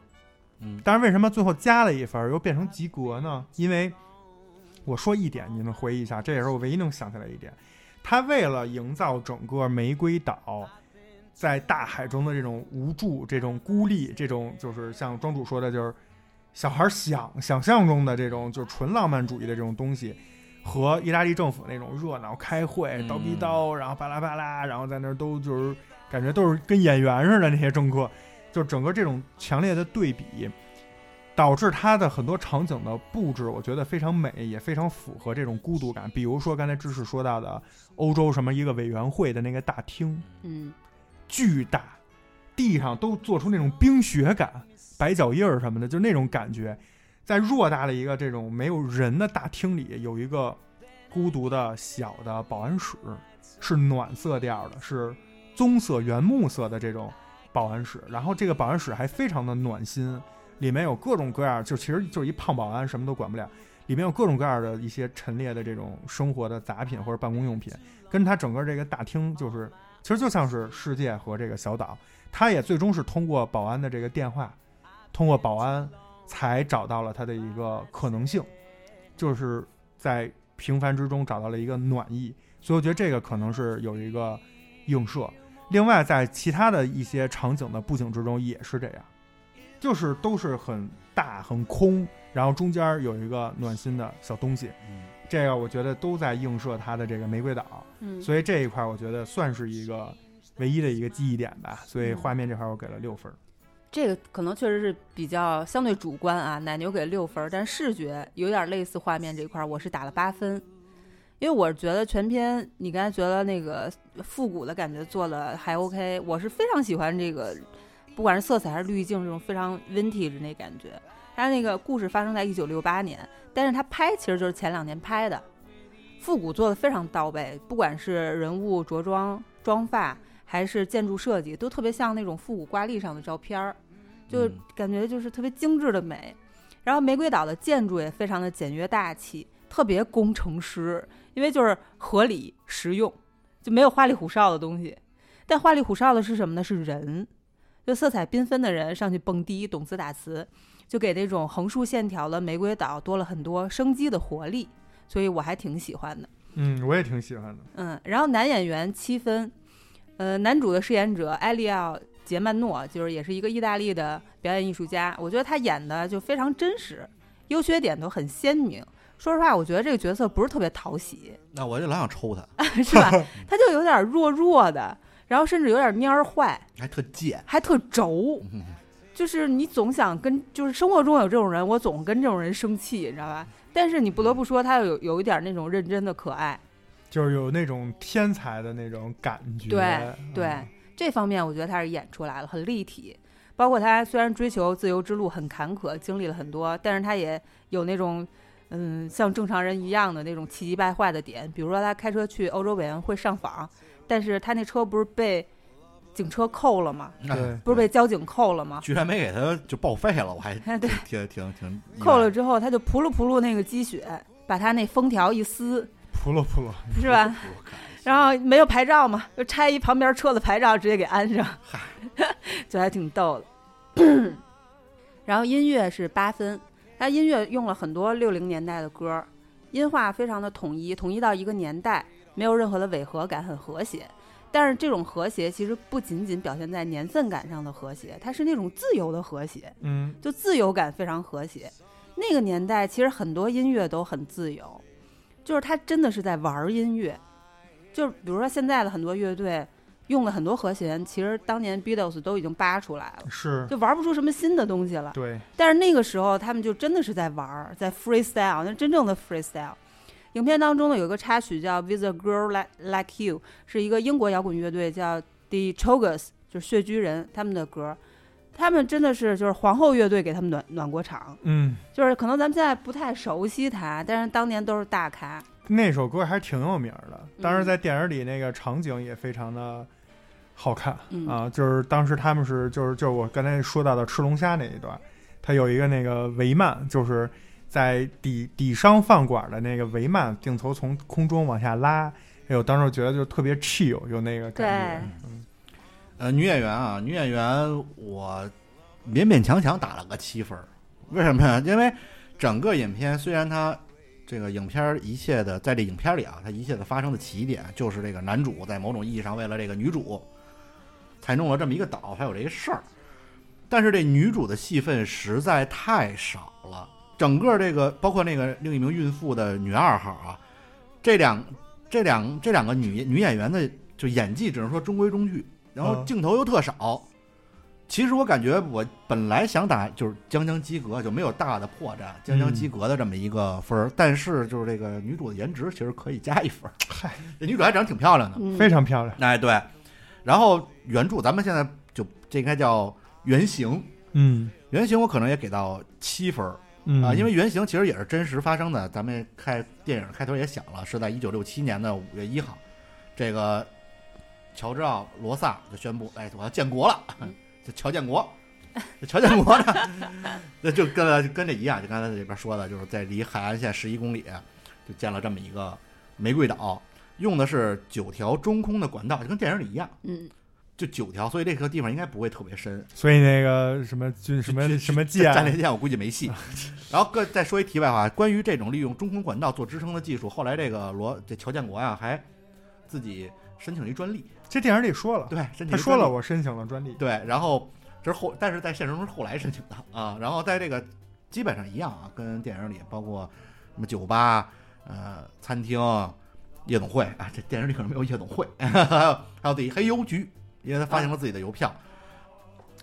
Speaker 3: 嗯
Speaker 2: 但是为什么最后加了一分儿又变成及格呢？因为我说一点，你们回忆一下，这也是我唯一能想起来一点。他为了营造整个玫瑰岛在大海中的这种无助、这种孤立、这种就是像庄主说的，就是小孩想想象中的这种就是纯浪漫主义的这种东西，和意大利政府那种热闹开会、
Speaker 3: 嗯
Speaker 2: 叨逼叨，然后巴拉巴拉，然后在那儿都就是感觉都是跟演员似的那些政客，就整个这种强烈的对比，导致他的很多场景的布置，我觉得非常美，也非常符合这种孤独感。比如说刚才知识说到的欧洲什么一个委员会的那个大厅，
Speaker 1: 嗯
Speaker 2: 巨大，地上都做出那种冰雪感、白脚印儿什么的，就那种感觉。在偌大的一个这种没有人的大厅里，有一个孤独的小的保安室，是暖色调的，是棕色、原木色的这种保安室。然后这个保安室还非常的暖心，里面有各种各样，就其实就是一胖保安，什么都管不了。里面有各种各样的一些陈列的这种生活的杂品或者办公用品，跟它整个这个大厅就是其实就像是世界和这个小岛，他也最终是通过保安的这个电话，通过保安才找到了他的一个可能性，就是在平凡之中找到了一个暖意，所以我觉得这个可能是有一个映射。另外，在其他的一些场景的布景之中也是这样，就是都是很大很空，然后中间有一个暖心的小东西，
Speaker 3: 嗯
Speaker 2: 这个我觉得都在映射它的这个玫瑰岛。
Speaker 1: 嗯，
Speaker 2: 所以这一块儿我觉得算是一个唯一的一个记忆点吧。所以
Speaker 1: 嗯
Speaker 2: 画面这块儿我给了六分儿。
Speaker 1: 这个可能确实是比较相对主观啊，奶牛给六分，但视觉有点类似画面这块，我是打了八分，因为我觉得全片你刚才觉得那个复古的感觉做的还 OK，我是非常喜欢这个，不管是色彩还是滤镜这种非常 vintage 那感觉。它那个故事发生在一九六八年，但是它拍其实就是前两年拍的，复古做的非常到位，不管是人物着装、妆发。还是建筑设计，都特别像那种复古挂历上的照片儿，就
Speaker 3: 嗯
Speaker 1: 感觉就是特别精致的美。然后玫瑰岛的建筑也非常的简约大气，特别工程师，因为就是合理实用，就没有花里胡哨的东西。但花里胡哨的是什么呢？是人，就色彩缤纷的人上去蹦迪、懂词打词，就给那种横竖线条的玫瑰岛多了很多生机的活力，所以我还挺喜欢的。
Speaker 2: 嗯，我也挺喜欢的。
Speaker 1: 嗯，然后男演员七分，呃，男主的饰演者埃利奥·杰曼诺就是也是一个意大利的表演艺术家，我觉得他演的就非常真实，优缺点都很鲜明。说实话，我觉得这个角色不是特别讨喜，
Speaker 3: 那我就老想抽他，
Speaker 1: 是吧？他就有点弱弱的，然后甚至有点蔫儿坏，
Speaker 3: 还特贱。
Speaker 1: 还特轴。
Speaker 3: 嗯
Speaker 1: 就是你总想跟，就是生活中有这种人，我总跟这种人生气，你知道吧？但是你不得不说，他有有一点那种认真的可爱。
Speaker 2: 就是有那种天才的那种感觉。
Speaker 1: 对对
Speaker 2: 嗯，
Speaker 1: 这方面我觉得他是演出来了，很立体。包括他虽然追求自由之路很坎坷，经历了很多，但是他也有那种，嗯，像正常人一样的那种气急败坏的点。比如说他开车去欧洲委员会上访，但是他那车不是被警车扣了吗？
Speaker 3: 哎
Speaker 2: 对，
Speaker 1: 不是被交警扣了吗？
Speaker 3: 居然没给他就报废了，我还
Speaker 1: 哎，对，
Speaker 3: 挺挺挺
Speaker 1: 扣了之后他就扑噜扑噜那个积雪，把他那封条一撕，
Speaker 2: 扑了扑了，
Speaker 1: 是吧？然后没有牌照嘛，就拆一旁边车的牌照，直接给安上，就还挺逗的。然后音乐是八分，他音乐用了很多六零年代的歌，音画非常的统一，统一到一个年代，没有任何的违和感，很和谐。但是这种和谐其实不仅仅表现在年份感上的和谐，它是那种自由的和谐，
Speaker 2: 嗯，
Speaker 1: 就自由感非常和谐。那个年代其实很多音乐都很自由，就是他真的是在玩儿音乐。就是比如说现在的很多乐队用了很多和弦，其实当年 Beatles 都已经扒出来了，
Speaker 2: 是，
Speaker 1: 就玩不出什么新的东西了。
Speaker 2: 对，
Speaker 1: 但是那个时候他们就真的是在玩儿，在 freestyle，那真正的 freestyle。影片当中呢有一个插曲叫《With a Girl Like Like You》，是一个英国摇滚乐队叫 The Chogers，就是血居人他们的歌。他们真的是就是皇后乐队给他们暖暖过场，
Speaker 2: 嗯，
Speaker 1: 就是可能咱们现在不太熟悉他，但是当年都是大咖。
Speaker 2: 那首歌还挺有名儿的，当时
Speaker 1: 嗯
Speaker 2: 在电影里那个场景也非常的好看、
Speaker 1: 嗯。
Speaker 2: 啊，就是当时他们是就是就是我刚才说到的吃龙虾那一段，他有一个那个帷幔，就是在底底商饭馆的那个帷幔镜头从空中往下拉，哎呦，当时我觉得就特别 chill，有那个感觉，嗯
Speaker 3: 呃，女演员啊，女演员我勉勉强强打了个七分儿，为什么呀？因为整个影片虽然它这个影片一切的在这影片里啊，它一切的发生的起点就是这个男主在某种意义上为了这个女主才弄了这么一个岛，还有这个事儿，但是这女主的戏份实在太少了，整个这个包括那个另一名孕妇的女二号啊，这两这两这两个女女演员的就演技只能说中规中矩，然后
Speaker 2: 嗯
Speaker 3: 镜头又特少。其实我感觉我本来想打就是将将及格，就没有大的破绽，将将及格的这么一个分儿。但是就是这个女主的颜值其实可以加一分儿。
Speaker 2: 嗨，
Speaker 3: 这女主还长得挺漂亮的。
Speaker 1: 嗯，
Speaker 2: 非常漂亮，
Speaker 3: 哎，对。然后原著咱们现在就这应该叫原型，
Speaker 2: 嗯
Speaker 3: 原型我可能也给到七分啊，因为原型其实也是真实发生的。咱们开电影开头也想了，是在一九六七年的五月一号，这个乔治奥罗萨就宣布，哎，我要建国了，就乔建国。这乔建国呢，那就跟跟这一样，就刚才这边说的，就是在离海岸线十一公里，就建了这么一个玫瑰岛，用的是九条中空的管道，就跟电影里一样，
Speaker 1: 嗯，
Speaker 3: 就九条，所以这个地方应该不会特别深。
Speaker 2: 所以那个什么军什么什么舰战，
Speaker 3: 列舰我估计没戏。然后各再说一题外话，关于这种利用中空管道做支撑的技术，后来这个罗这乔建国呀还自己申请了一专利，
Speaker 2: 这电影里说了，
Speaker 3: 对，申请
Speaker 2: 他说了我申请了专利，
Speaker 3: 对，然后这是后，但是在现实中是后来申请的啊。然后在这个基本上一样啊，跟电影里包括什么酒吧、呃餐厅、夜总会啊，这电影里可能没有夜总会，还 有还有自己黑邮局，因为他发行了自己的邮票。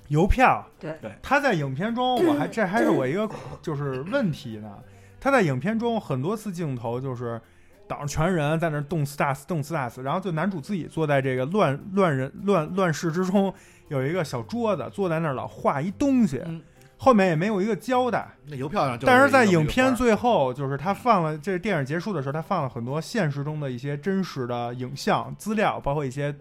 Speaker 2: 邮票，
Speaker 1: 对
Speaker 3: 对
Speaker 2: 他在影片中，我还这还是我一个就是问题呢。他在影片中很多次镜头就是岛上全人在那儿动次打次动次打次，然后就男主自己坐在这个乱乱人乱乱世之中，有一个小桌子，坐在那儿老画一东西，
Speaker 3: 嗯
Speaker 2: 后面也没有一个交代。
Speaker 3: 那邮票上就
Speaker 2: 但是在影片最后，就是他放了这电影结束的时候，他放了很多现实中的一些真实的影像资料，包括一些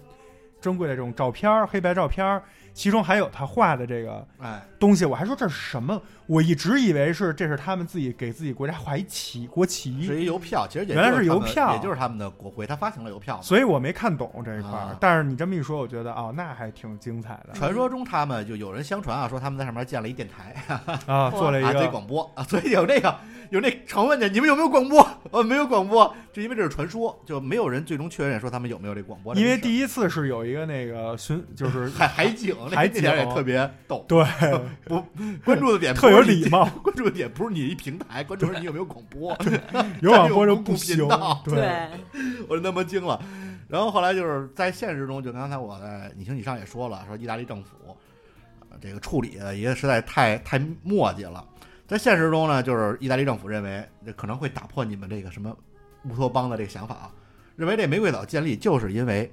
Speaker 2: 珍贵的这种照片儿、黑白照片儿，其中还有他画的这个
Speaker 3: 哎，
Speaker 2: 东西。我还说这是什么？我一直以为是这是他们自己给自己国家画一旗国旗
Speaker 3: 是
Speaker 2: 旗，
Speaker 3: 一邮票，其实也
Speaker 2: 原来
Speaker 3: 就是
Speaker 2: 邮票
Speaker 3: 也就是他们的国徽，他发行了邮票。
Speaker 2: 所以我没看懂这一块儿。
Speaker 3: 啊
Speaker 2: 但是你这么一说，我觉得哦，那还挺精彩的
Speaker 3: 传说中他们就有人相传啊，说他们在上面建了一电台
Speaker 2: 啊，做了一个
Speaker 3: 广播啊，所以有那个有那常问的，你们有没有广播？呃，没有广播，就因为这是传说，就没有人最终确认说他们有没有这广播。
Speaker 2: 因为第一次是有一个那个巡，就是
Speaker 3: 海海景，那
Speaker 2: 海
Speaker 3: 那点也特别逗，
Speaker 2: 对 不
Speaker 3: 关注的点
Speaker 2: 特有
Speaker 3: 不是你
Speaker 2: 礼貌，
Speaker 3: 关注的点不是你一平台，关注的是你有没有广播。
Speaker 2: 有广播就不行。对，
Speaker 3: 我就那么惊了。然后后来就是在现实中，就刚才我在你行你上也说了，说意大利政府呃这个处理的也实在太太墨迹了。在现实中呢，就是意大利政府认为这可能会打破你们这个什么乌托邦的这个想法啊，认为这玫瑰岛建立就是因为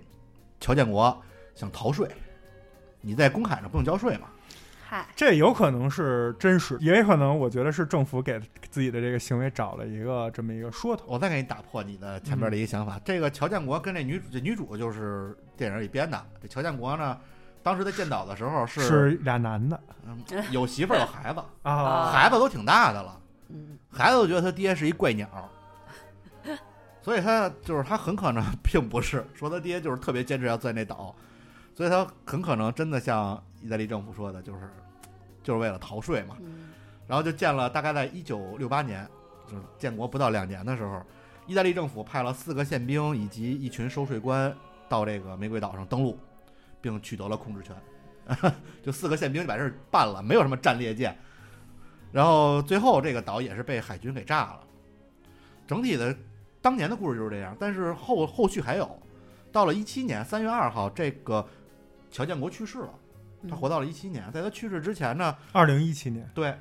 Speaker 3: 乔建国想逃税，你在公海上不用交税嘛。
Speaker 1: 嗨，
Speaker 2: 这有可能是真实，也有可能我觉得是政府给自己的这个行为找了一个这么一个说头。
Speaker 3: 我再给你打破你的前面的一个想法，这个乔建国跟这女主，这女主就是电影里编的。这乔建国呢，当时在建岛的时候是
Speaker 2: 是俩男的。
Speaker 3: 嗯有媳妇儿有孩子，
Speaker 2: 啊，
Speaker 3: 孩子都挺大的了，
Speaker 4: 嗯。
Speaker 3: 孩子都觉得他爹是一怪鸟，所以他就是他很可能并不是说他爹就是特别坚持要在那岛，所以他很可能真的像意大利政府说的，就是就是为了逃税嘛。
Speaker 4: 嗯
Speaker 3: 然后就建了，大概在一九六八年，就是建国不到两年的时候，意大利政府派了四个宪兵以及一群收税官到这个玫瑰岛上登陆，并取得了控制权。就四个宪兵就把这事办了，没有什么战列舰。然后最后这个岛也是被海军给炸了。整体的当年的故事就是这样，但是后后续还有。到了一七年三月二号，这个乔建国去世了，他活到了一七年。在他去世之前呢，
Speaker 2: 二零一七年，
Speaker 3: 对，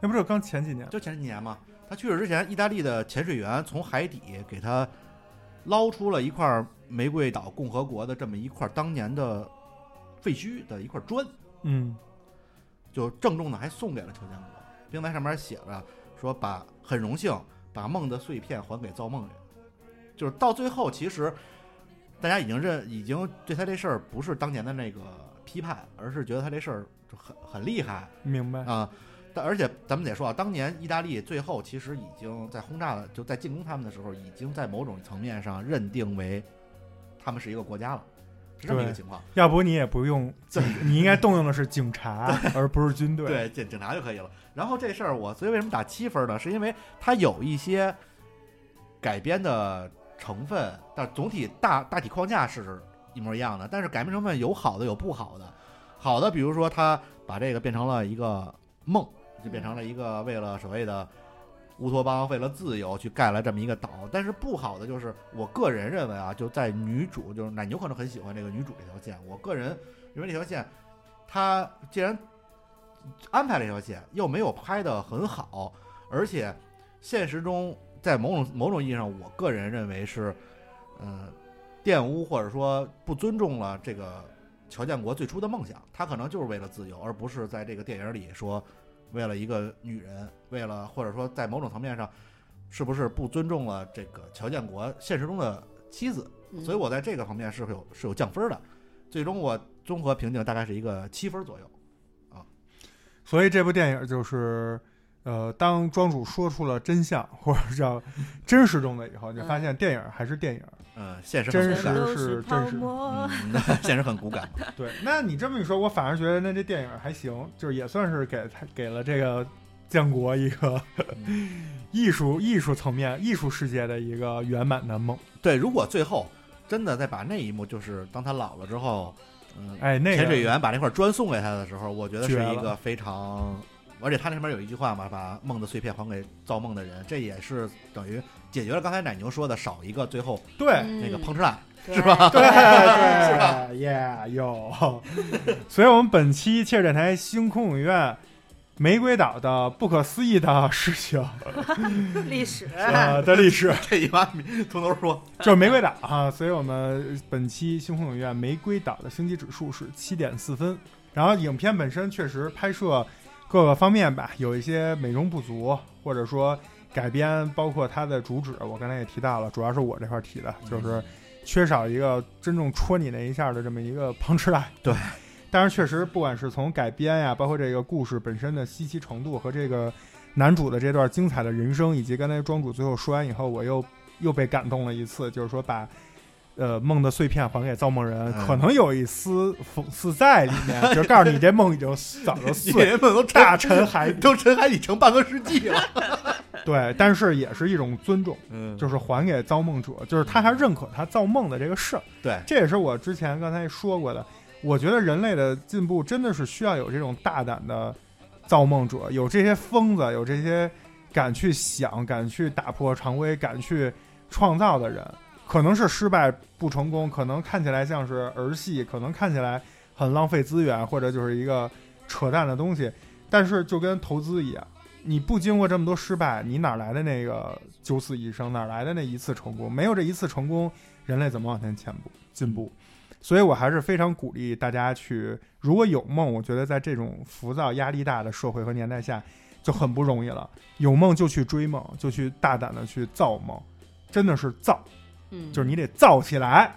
Speaker 2: 那不是刚前几年？
Speaker 3: 就前几年嘛，他去世之前，意大利的潜水员从海底给他捞出了一块玫瑰岛共和国的这么一块当年的废墟的一块砖，
Speaker 2: 嗯。
Speaker 3: 就郑重的还送给了邱建国，并在上面写着说把很荣幸把梦的碎片还给造梦人，就是到最后其实大家已经认已经对他这事儿不是当年的那个批判，而是觉得他这事儿就很很厉害，
Speaker 2: 明白
Speaker 3: 啊。但而且咱们得说啊，当年意大利最后其实已经在轰炸了，就在进攻他们的时候，已经在某种层面上认定为他们是一个国家了，是这么一个情况。
Speaker 2: 要不你也不用，你应该动用的是警察，而不是军队。
Speaker 3: 对，警警察就可以了。然后这事儿我所以为什么打七分呢？是因为它有一些改编的成分，但总体大大体框架是一模一样的。但是改编成分有好的有不好的，好的比如说他把这个变成了一个梦，就变成了一个为了所谓的乌托邦、为了自由去盖了这么一个岛。但是不好的就是，我个人认为啊，就在女主就是奶牛可能很喜欢这个女主这条线，我个人认为这条线，他既然安排了一条线，又没有拍的很好，而且现实中在某种某种意义上，我个人认为是，呃，玷污或者说不尊重了这个乔建国最初的梦想。他可能就是为了自由，而不是在这个电影里说为了一个女人，为了或者说在某种层面上，是不是不尊重了这个乔建国现实中的妻子？
Speaker 4: 嗯
Speaker 3: 所以我在这个方面是有是有降分的。最终我综合评定大概是一个七分左右啊。
Speaker 2: 所以这部电影就是，呃，当庄主说出了真相或者叫 真实中的以后，你就发现电影还是电影。
Speaker 3: 嗯，现实
Speaker 2: 真实是真实
Speaker 3: 现实很骨感。
Speaker 2: 对，那你这么一说，我反而觉得那这电影还行，就是也算是给他给了这个建国一个 艺术艺术层面、艺术世界的一个圆满的梦。
Speaker 3: 对，如果最后真的再把那一幕，就是当他老了之后，嗯，
Speaker 2: 哎，那个
Speaker 3: 潜水员把那块砖送给他的时候，我觉得是一个非常，而且他那上面有一句话嘛，把梦的碎片还给造梦的人，这也是等于解决了刚才奶牛说的少一个最后
Speaker 2: 对
Speaker 4: 嗯
Speaker 3: 那个碰瓷烂。是吧
Speaker 2: 对对，是吧？耶，有。所以，我们本期切尔电台星空影院玫瑰岛的不可思议的事情
Speaker 4: 历史，
Speaker 2: 啊的历史，
Speaker 3: 这一万米从头说，
Speaker 2: 就是玫瑰岛啊。所以我们本期星空影院玫瑰岛的星级指数是七点四分。然后，影片本身确实拍摄各个方面吧，有一些美中不足，或者说改编，包括它的主旨，我刚才也提到了，主要是我这块提的，就是缺少一个真正戳你那一下的这么一个旁吃来。
Speaker 3: 对，
Speaker 2: 但是确实，不管是从改编呀，包括这个故事本身的稀奇程度和这个男主的这段精彩的人生，以及刚才庄主最后说完以后，我又又被感动了一次，就是说把。呃，梦的碎片还给造梦人，
Speaker 3: 嗯
Speaker 2: 可能有一丝讽刺在里面，就是告诉你这梦已经早就碎，
Speaker 3: 人们都
Speaker 2: 大
Speaker 3: 沉
Speaker 2: 沉海。
Speaker 3: 都沉海底沉半个世纪了。
Speaker 2: 对，但是也是一种尊重，
Speaker 3: 嗯，
Speaker 2: 就是还给造梦者，就是他还认可他造梦的这个事儿。
Speaker 3: 对，
Speaker 2: 这也是我之前刚才说过的。我觉得人类的进步真的是需要有这种大胆的造梦者，有这些疯子，有这些敢去想、敢去打破常规、敢去创造的人。可能是失败不成功，可能看起来像是儿戏，可能看起来很浪费资源，或者就是一个扯淡的东西。但是就跟投资一样，你不经过这么多失败，你哪来的那个九死一生？哪来的那一次成功？没有这一次成功，人类怎么往前前步进步？所以我还是非常鼓励大家去，如果有梦，我觉得在这种浮躁、压力大的社会和年代下，就很不容易了。有梦就去追梦，就去大胆的去造梦，真的是造，
Speaker 4: 嗯，
Speaker 2: 就是你得造起来，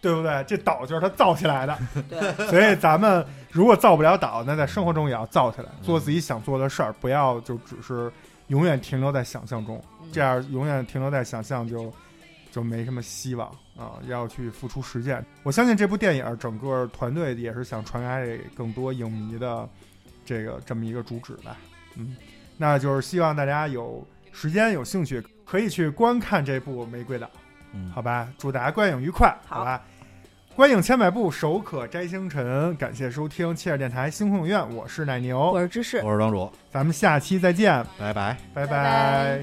Speaker 2: 对不对？这岛就是他造起来的，
Speaker 5: 对，
Speaker 2: 所以咱们如果造不了岛，那在生活中也要造起来，做自己想做的事儿，不要就只是永远停留在想象中，
Speaker 5: 嗯
Speaker 2: 这样永远停留在想象就就没什么希望啊，要去付出实践。我相信这部电影整个团队也是想传达给更多影迷的这个这么一个主旨吧，嗯，那就是希望大家有时间有兴趣可以去观看这部《玫瑰岛》。
Speaker 3: 嗯，
Speaker 2: 好吧，祝大家观影愉快，
Speaker 5: 好
Speaker 2: 好吧。观影千百步，手可摘星辰。感谢收听切尔电台星空影院，我是奶牛
Speaker 5: 我，是芝士，
Speaker 3: 我是庄主，
Speaker 2: 咱们下期再见，
Speaker 3: 拜拜。
Speaker 2: 拜
Speaker 5: 拜